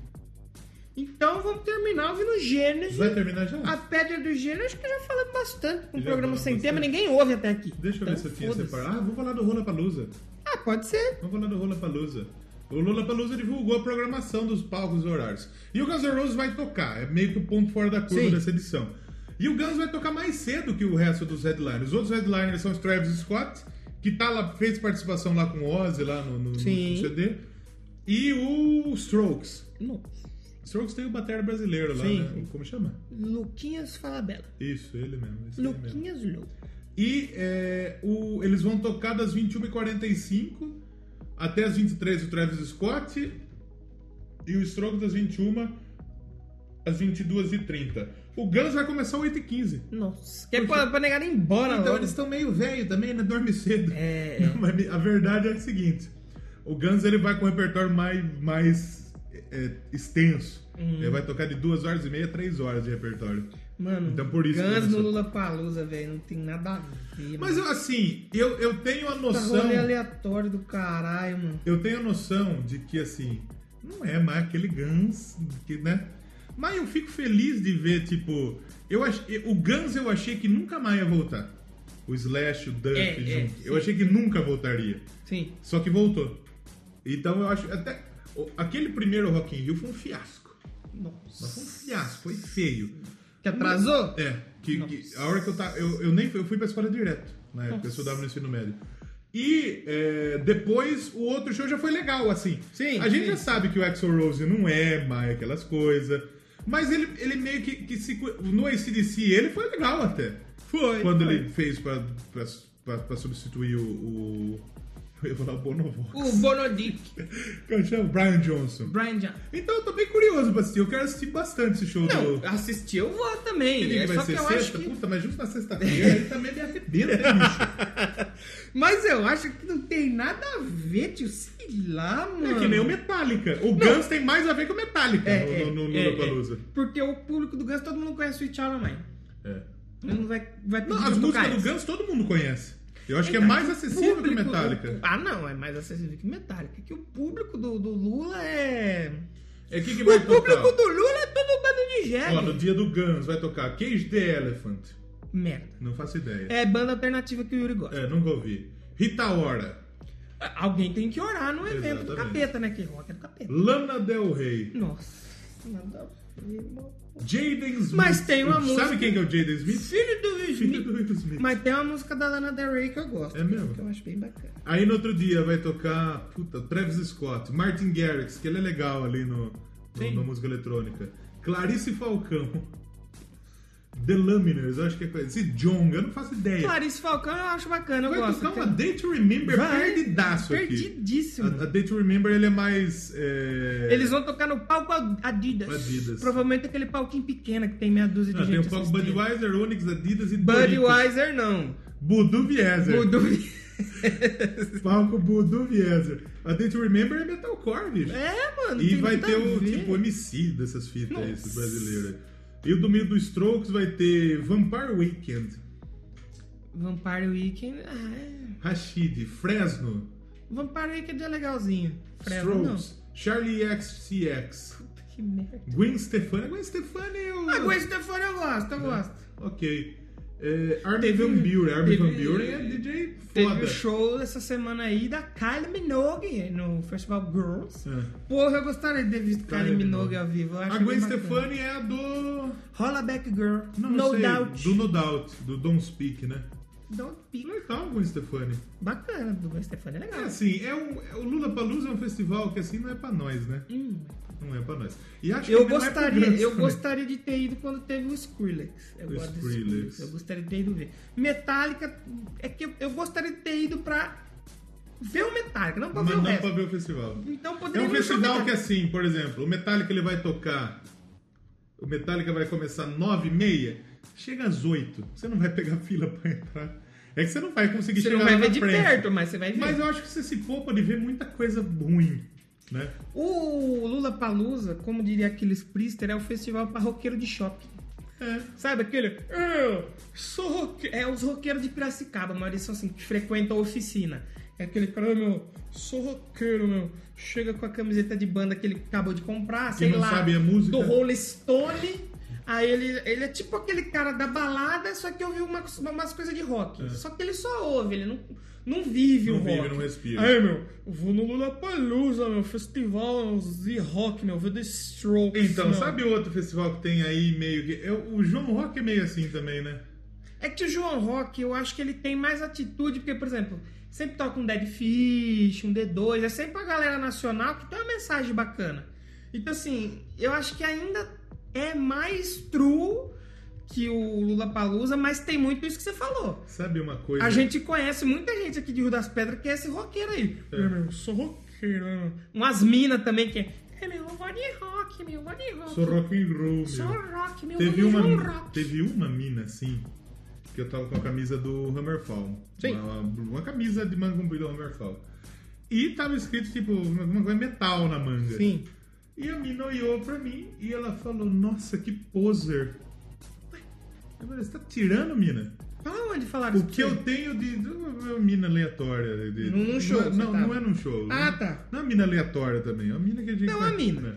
Então vamos terminar ouvindo Gênesis. Vai terminar já? A Pedra do Gênero, acho que já falamos bastante. Um Já programa sem tema, bastante. ninguém ouve até aqui. Deixa eu Então, ver se eu tinha separado. Ah, vamos falar do Rola Palusa. Ah, pode ser. Vamos falar do Rola Palusa. O Lula Palusa divulgou a programação dos palcos e horários. E o Guns N' Roses vai tocar, é meio que o ponto fora da curva Sim. dessa edição. E o Guns vai tocar mais cedo que o resto dos headliners. Os outros headliners são os Travis Scott, que tá lá, fez participação lá com o Ozzy lá no, no- no CD. E o Strokes. Nossa. Strokes tem o batera brasileiro lá, Sim. né? Como chama? Luquinhas Falabella. Isso, ele mesmo. Luquinhas Lou. E é, o- eles vão tocar das 21h45 até as 23 o Travis Scott e o Strokes das 21 às 22h30. O Guns vai começar às 8h15. Nossa. Que é pra, pra negar ir embora Então logo. eles estão meio velho também, né? Dorme cedo. É, Não, *laughs* mas a verdade é a seguinte: o Guns ele vai com um repertório mais, mais é, extenso. Hum. Ele vai tocar de 2 horas e meia a 3 horas de repertório. Mano, Então, por isso Guns eu no Lula Palusa, velho. Não tem nada a ver. Mas eu, assim, eu, eu tenho a Tá noção. rolê aleatório do caralho, mano. eu tenho a noção de que, assim, não é mais aquele Guns, que, né? Mas eu fico feliz de ver, tipo, eu ach... o Guns eu achei que nunca mais ia voltar. O Slash, o Duff É, é, junto. eu sim. achei que nunca voltaria. Sim. Só que voltou. Então eu acho até aquele primeiro Rock in Rio foi um fiasco. Mas Nossa. foi um fiasco, foi feio. Que atrasou? É, que, que a hora que eu tava. Eu, eu nem fui, eu fui pra escola direto, na época, eu estudava no ensino médio. E é, depois o outro show já foi legal, assim. Sim, A gente sim. já sabe que o Axel Rose não é mais aquelas coisas. Mas ele, ele meio que, que se. No ACDC ele foi legal até. Foi. Quando foi. ele fez pra, pra, pra, pra substituir o. o *laughs* eu ia falar o Bonovox. O Bonodic. Como *laughs* chama? Brian Johnson. Brian Johnson. Então eu tô bem curioso pra assistir. Eu quero assistir bastante esse show Não, do. assistir eu vou também. Que dia É que vai só ser que eu sexta? acho que... Puta, mas justo na sexta-feira aí também me arrebenta, bicho? *laughs* Mas eu acho que não tem nada a ver, tio. Sei lá, mano. É que nem o Metallica. O Guns tem mais a ver com o Metallica É, no, no, no é, é. Porque o público do Guns, todo mundo conhece Sweet Child of Mine. É. Ele não vai, vai pedir Não, as músicas do. Guns todo mundo conhece. Eu acho que é mais acessível que o público- Metallica. Ah, não, é mais acessível que o Metallica. Que o público do, do Lula é. É que que O vai público tocar? do Lula é todo bando de Ó, no dia do Guns vai tocar Cage the Elephant. Merda. Não faço ideia. É banda alternativa que o Yuri gosta. É, nunca ouvi. Rita Ora. Alguém tem que orar no evento do Exatamente. capeta, né? Que rock é do capeta. Lana Del Rey. Nossa, nada a ver, mano. Jaden Smith. Mas tem uma Sabe música- quem que é o Jaden Smith? Filho do Will Filho Smith. do Will Smith. Mas tem uma música da Lana Del Rey que eu gosto. É mesmo? Que eu acho bem bacana. Aí no outro dia vai tocar puta, Travis Scott, Martin Garrix, que ele é legal ali no, no- na música eletrônica. Clarice Falcão. The Luminers, eu acho que é coisa. Esse Jong, eu não faço ideia. Clarice Falcão eu acho bacana, eu vai gosto. tocar uma Tem- Day to Remember Vai. perdidaço aqui. Perdidíssimo. A, a Day to Remember ele é mais. é, Eles vão tocar no palco Adidas. Adidas. Provavelmente aquele palquinho pequeno que tem meia dúzia de Ah, tem gente o palco assistindo. Budweiser, Onyx, Adidas e. Budweiser não. Budu Vieser. O do... Palco Budu Vieser. A Day to Remember é metalcore, bicho. É, mano. E tem vai ter o ver. tipo MC dessas fitas aí, esses Nossa. E o domingo do Strokes vai ter Vampire Weekend, Vampire Weekend. Ah, é. Rashid, Fresno, Vampire Weekend é legalzinho. Fresno, não. Strokes, Charlie XCX, Que merda. Gwen Stefani. Gwen Stefani eu... Ah, Gwen Stefani eu gosto, eu gosto. Ok. É, Armin Teve Van um- Buren. Armin teve- Van Buren é DJ Teve foda. o show essa semana aí da Kylie Minogue no Festival Girls. É. Porra, eu gostaria de ter visto Kylie, Kylie Minogue ao vivo. A Gwen. Stefani é a do... Rola Back Girl. Não, no sei, Doubt. do No Doubt, do Don't Speak, né? Don't Peak. Legal, Gwen Stefani. Bacana, do Gwen Stefani é legal. É assim, é um, é- o Lula Palusa é um festival que assim não é pra nós, né? Hum. Não é pra nós. E acho Eu que é gostaria, Grants eu também. gostaria de ter ido quando teve o Skrillex. Eu O gosto Skrillex. Skrillex. Eu gostaria de ter ido ver. Metallica, é que eu, eu gostaria de ter ido pra ver o Metallica, não pra Mas ver o não resto. pra ver o festival. Então É poderia um no show festival que assim, por exemplo, o Metallica ele vai tocar. O Metallica vai começar 9 e meia, chega às 8. Você não vai pegar fila pra entrar. É que você não vai conseguir Você chegar não vai ver de frente. perto, mas você vai ver. Mas eu acho que você se poupa de ver muita coisa ruim, né? O Lula Palusa, como diria aqueles Priester, é o festival para roqueiro de shopping. É. Sabe aquele? Eu sou roqueiro. É os roqueiros de Piracicaba, mas eles são assim, que frequentam a oficina. É aquele cara, meu, sou roqueiro, meu. Chega com a camiseta de banda que ele acabou de comprar, sei não lá. sabe a música. Do Rolling Stone. Aí ele, ele é tipo aquele cara da balada, só que ouve umas, umas coisas de rock. Só que ele só ouve, ele não, não vive. Não o vive, rock. não respira. Aí, meu, eu vou no Lollapalooza, meu, festival de rock, meu, ver The Strokes. Então, meu. sabe outro festival que tem aí meio que. é, o João Rock é meio assim também, né? É que o João Rock, eu acho que ele tem mais atitude, porque, por exemplo, sempre toca um Dead Fish, um D2, é sempre a galera nacional que tem uma mensagem bacana. Então, assim, eu acho que ainda é mais true que o Lula Palusa, mas tem muito isso que você falou. Sabe uma coisa? A gente conhece muita gente aqui de Rio das Pedras que é esse roqueiro aí. É. Meu, eu sou roqueiro? Umas minas também que é. É, meu, eu vou de rock, meu, eu vou de rock. Sou rock and roll, Sou meu. rock, meu, Teve uma, rock. teve uma mina assim, que eu tava com a camisa do Hammerfall. Sim. Uma, uma camisa de manga comprida do Hammerfall. E tava escrito, tipo, uma coisa metal na manga. Sim. E a mina olhou pra mim e ela falou, nossa, que poser. Falei, você tá tirando, mina? Fala onde falaram O isso que pra eu você? tenho de, de mina aleatória. De, Num- show Não, você não, tava. não é num show. Ah, Não- tá. Não é uma mina aleatória também, é uma mina que a gente... Não, é uma mina. né?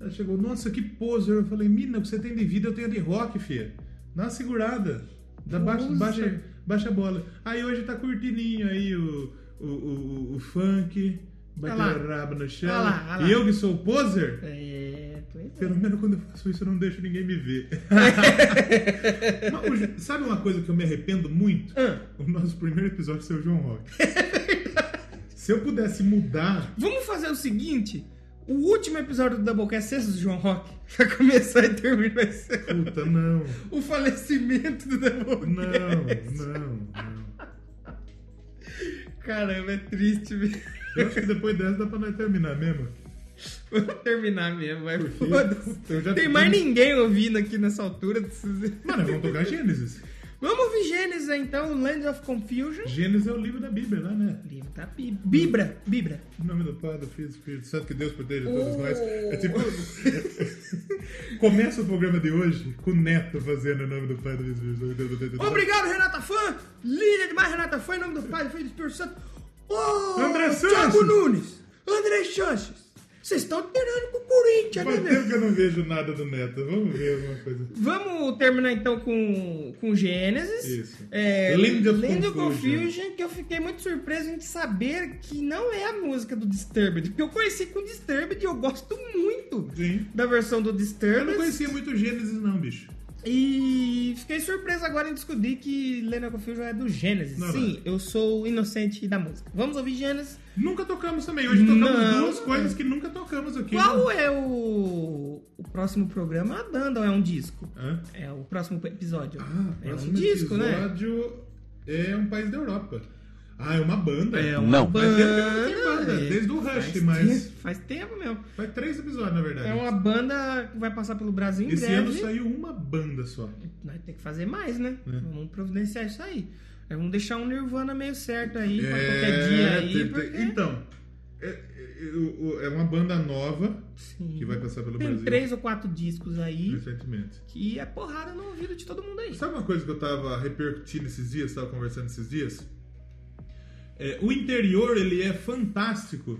Ela chegou, nossa, que poser. Eu falei, mina, o que você tem de vida eu tenho de rock, fia. Dá uma segurada. Dá baixa, Poser. baixa, baixa a bola. Aí hoje tá curtininho aí o, o, o, o funk, bater lá. a raba no chão. Ah lá, ah lá. E eu que sou o poser... É, pois é. Pelo menos quando eu faço isso eu não deixo ninguém me ver. *laughs* Mas, sabe uma coisa que eu me arrependo muito? Ah. O nosso primeiro episódio ser o João Rock. *laughs* Se eu pudesse mudar. Vamos fazer o seguinte: o último episódio do Doublecast é do João Rock. Vai *laughs* começar e terminar vai ser Puta, não. o falecimento do Doublecast. Não, não, não. Caramba, é triste mesmo. Eu acho que depois dessa dá pra nós terminar mesmo. Vamos *laughs* terminar mesmo, vai. Foda-se. Tem mais ninguém ouvindo aqui nessa altura. Mano, vamos tocar Gênesis. *laughs* Vamos ouvir Gênesis então, Land of Confusion. Gênesis é o livro da Bíblia lá, né? Livro da Bíblia. Bibra, Bibra. Em nome do Pai, do Filho e do Espírito Santo, que Deus proteja todos Oh. nós. É tipo. *laughs* Começa o programa de hoje com o Neto fazendo em nome do Pai, do Filho e do Espírito Santo. Obrigado, Renata Fã. Linda demais, Renata Fã, em nome do Pai, do Filho e do Espírito Santo. Ô, André Sanches. Thiago Nunes. André Sanches. Vocês estão tirando com o Corinthians, né, Faz meu? tempo que eu não vejo nada do Neto. Vamos ver alguma coisa. Vamos terminar então com, com Gênesis. Isso. É, Land of Land Confusion. Confusion, que eu fiquei muito surpreso em saber que não é a música do Disturbed. Porque eu conheci com o Disturbed e eu gosto muito Sim. da versão do Eu Disturbed. não conhecia muito Gênesis, não, bicho. E fiquei surpreso agora em descobrir que of Confusion é do Gênesis. Não, Sim, não. eu sou inocente da música. Vamos ouvir Gênesis. Nunca tocamos também. Hoje tocamos Não. duas coisas que nunca tocamos aqui. Qual né? é o, o próximo programa? É uma banda ou é um disco? Hã? É o próximo episódio. Ah, é um próximo disco, né? episódio é um país da Europa. Ah, é uma banda? É uma Não. Não tem banda, é. desde o Rush, Faz mas- tempo- faz tempo mesmo. Faz três episódios, na verdade. É uma banda que vai passar pelo Brasil em Esse breve. ano saiu uma banda só. Nós temos que fazer mais, né? É. Vamos providenciar isso aí. É, Vamos deixar um Nirvana meio certo aí pra É, qualquer dia aí. tem- tem- porque... Então, é, é, é uma banda nova Sim. que vai passar pelo Tem Brasil três ou quatro discos aí recentemente. que é porrada no ouvido de todo mundo aí. Sabe uma coisa que eu tava repercutindo esses dias, tava conversando esses dias? É, o interior, ele é fantástico,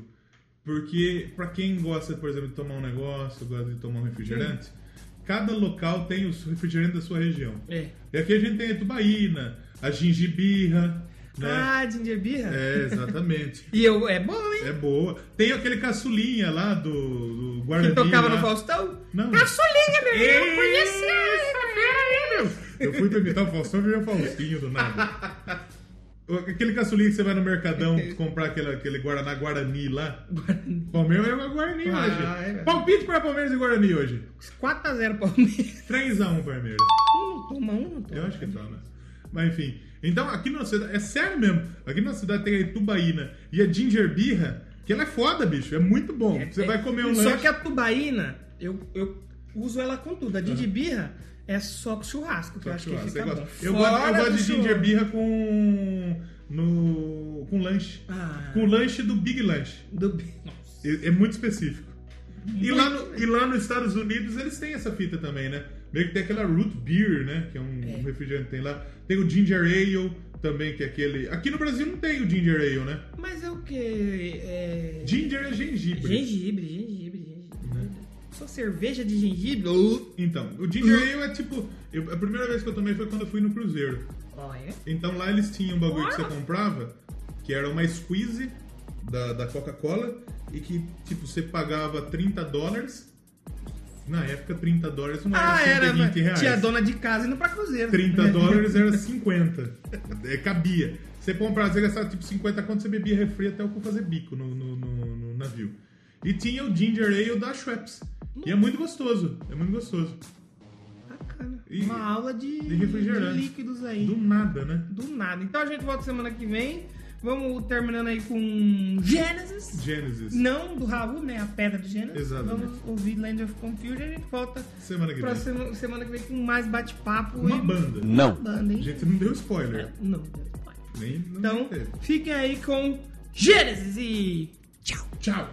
porque pra quem gosta, por exemplo, de tomar um negócio, gosta de tomar um refrigerante, cada local tem o refrigerante da sua região. É. E aqui a gente tem a tubaína, a gingibirra, né? Ah, Ginger Beer? É, exatamente. *laughs* E eu, é bom, hein? É boa. Tem aquele caçulinha lá do, do Guarani. que tocava lá. no Faustão? Não. Caçulinha, meu irmão! Ei, Conheci! Eu fui imitar o Faustão e virei o Faustinho do nada. *laughs* Aquele caçulinho que você vai no Mercadão *laughs* comprar aquele, aquele Guaraná Guarani lá. Palmeiras é Guarani Ah, hoje. é. Palpite para Palmeiras e Guarani hoje. 4x0 Palmeiras. 3x1 Palmeiras. Um não toma, um não toma. Eu acho que né? Mas enfim. Então aqui na cidade, é sério mesmo. Aqui na cidade tem a Itubaína e a Ginger Birra, que ela é foda, bicho. É muito bom. Você vai comer um Só lanche. que a tubaína, eu, eu uso ela com tudo. A de birra é só com churrasco, que eu acho que fica bom. Eu gosto, eu gosto de ginger birra com. No, com lanche. Ah. Com lanche do Big Lanche. Do... É, *laughs* é muito específico. E lá, no, e lá nos Estados Unidos eles têm essa fita também, né? Meio que tem aquela root beer, né? Que é um, um refrigerante que tem lá. Tem o ginger ale, também, que é aquele. Aqui no Brasil não tem o Ginger Ale, né? Mas é o que? É... Ginger é. Gengibre, gengibre, gengibre. Só cerveja de gengibre? Uh. Então, o Ginger Ale é tipo. eu- a primeira vez que eu tomei foi quando eu fui no Cruzeiro. Olha. Então lá eles tinham um bagulho que você comprava, que era uma squeeze da, da Coca-Cola, e que, tipo, você pagava 30 dólares. Na época, 30 dólares não Ah, era era. 120 reais. Tinha dona de casa indo pra cruzeiro. 30 *laughs* dólares era 50. É, cabia. Você comprava, você gastava tipo 50 quando você bebia refri até o cu fazer bico no, no, no- no navio. E tinha o Ginger Ale da Schweppes. E é muito gostoso. É muito gostoso. Bacana. E- Uma aula de, de refrigerante. de líquidos aí. Do nada, né? Do nada. Então a gente volta semana que vem. Vamos terminando aí com Genesis. Genesis. Não do Raul, né? A pedra de Gênesis. Exatamente. Vamos ouvir Land of Confusion e a gente volta Semana que pra vem. sema- semana que vem com mais bate-papo. Uma e- banda. Uma banda, A hein? gente não deu spoiler. Não. Nem, não Então, teve. fiquem aí com Gênesis e tchau. Tchau.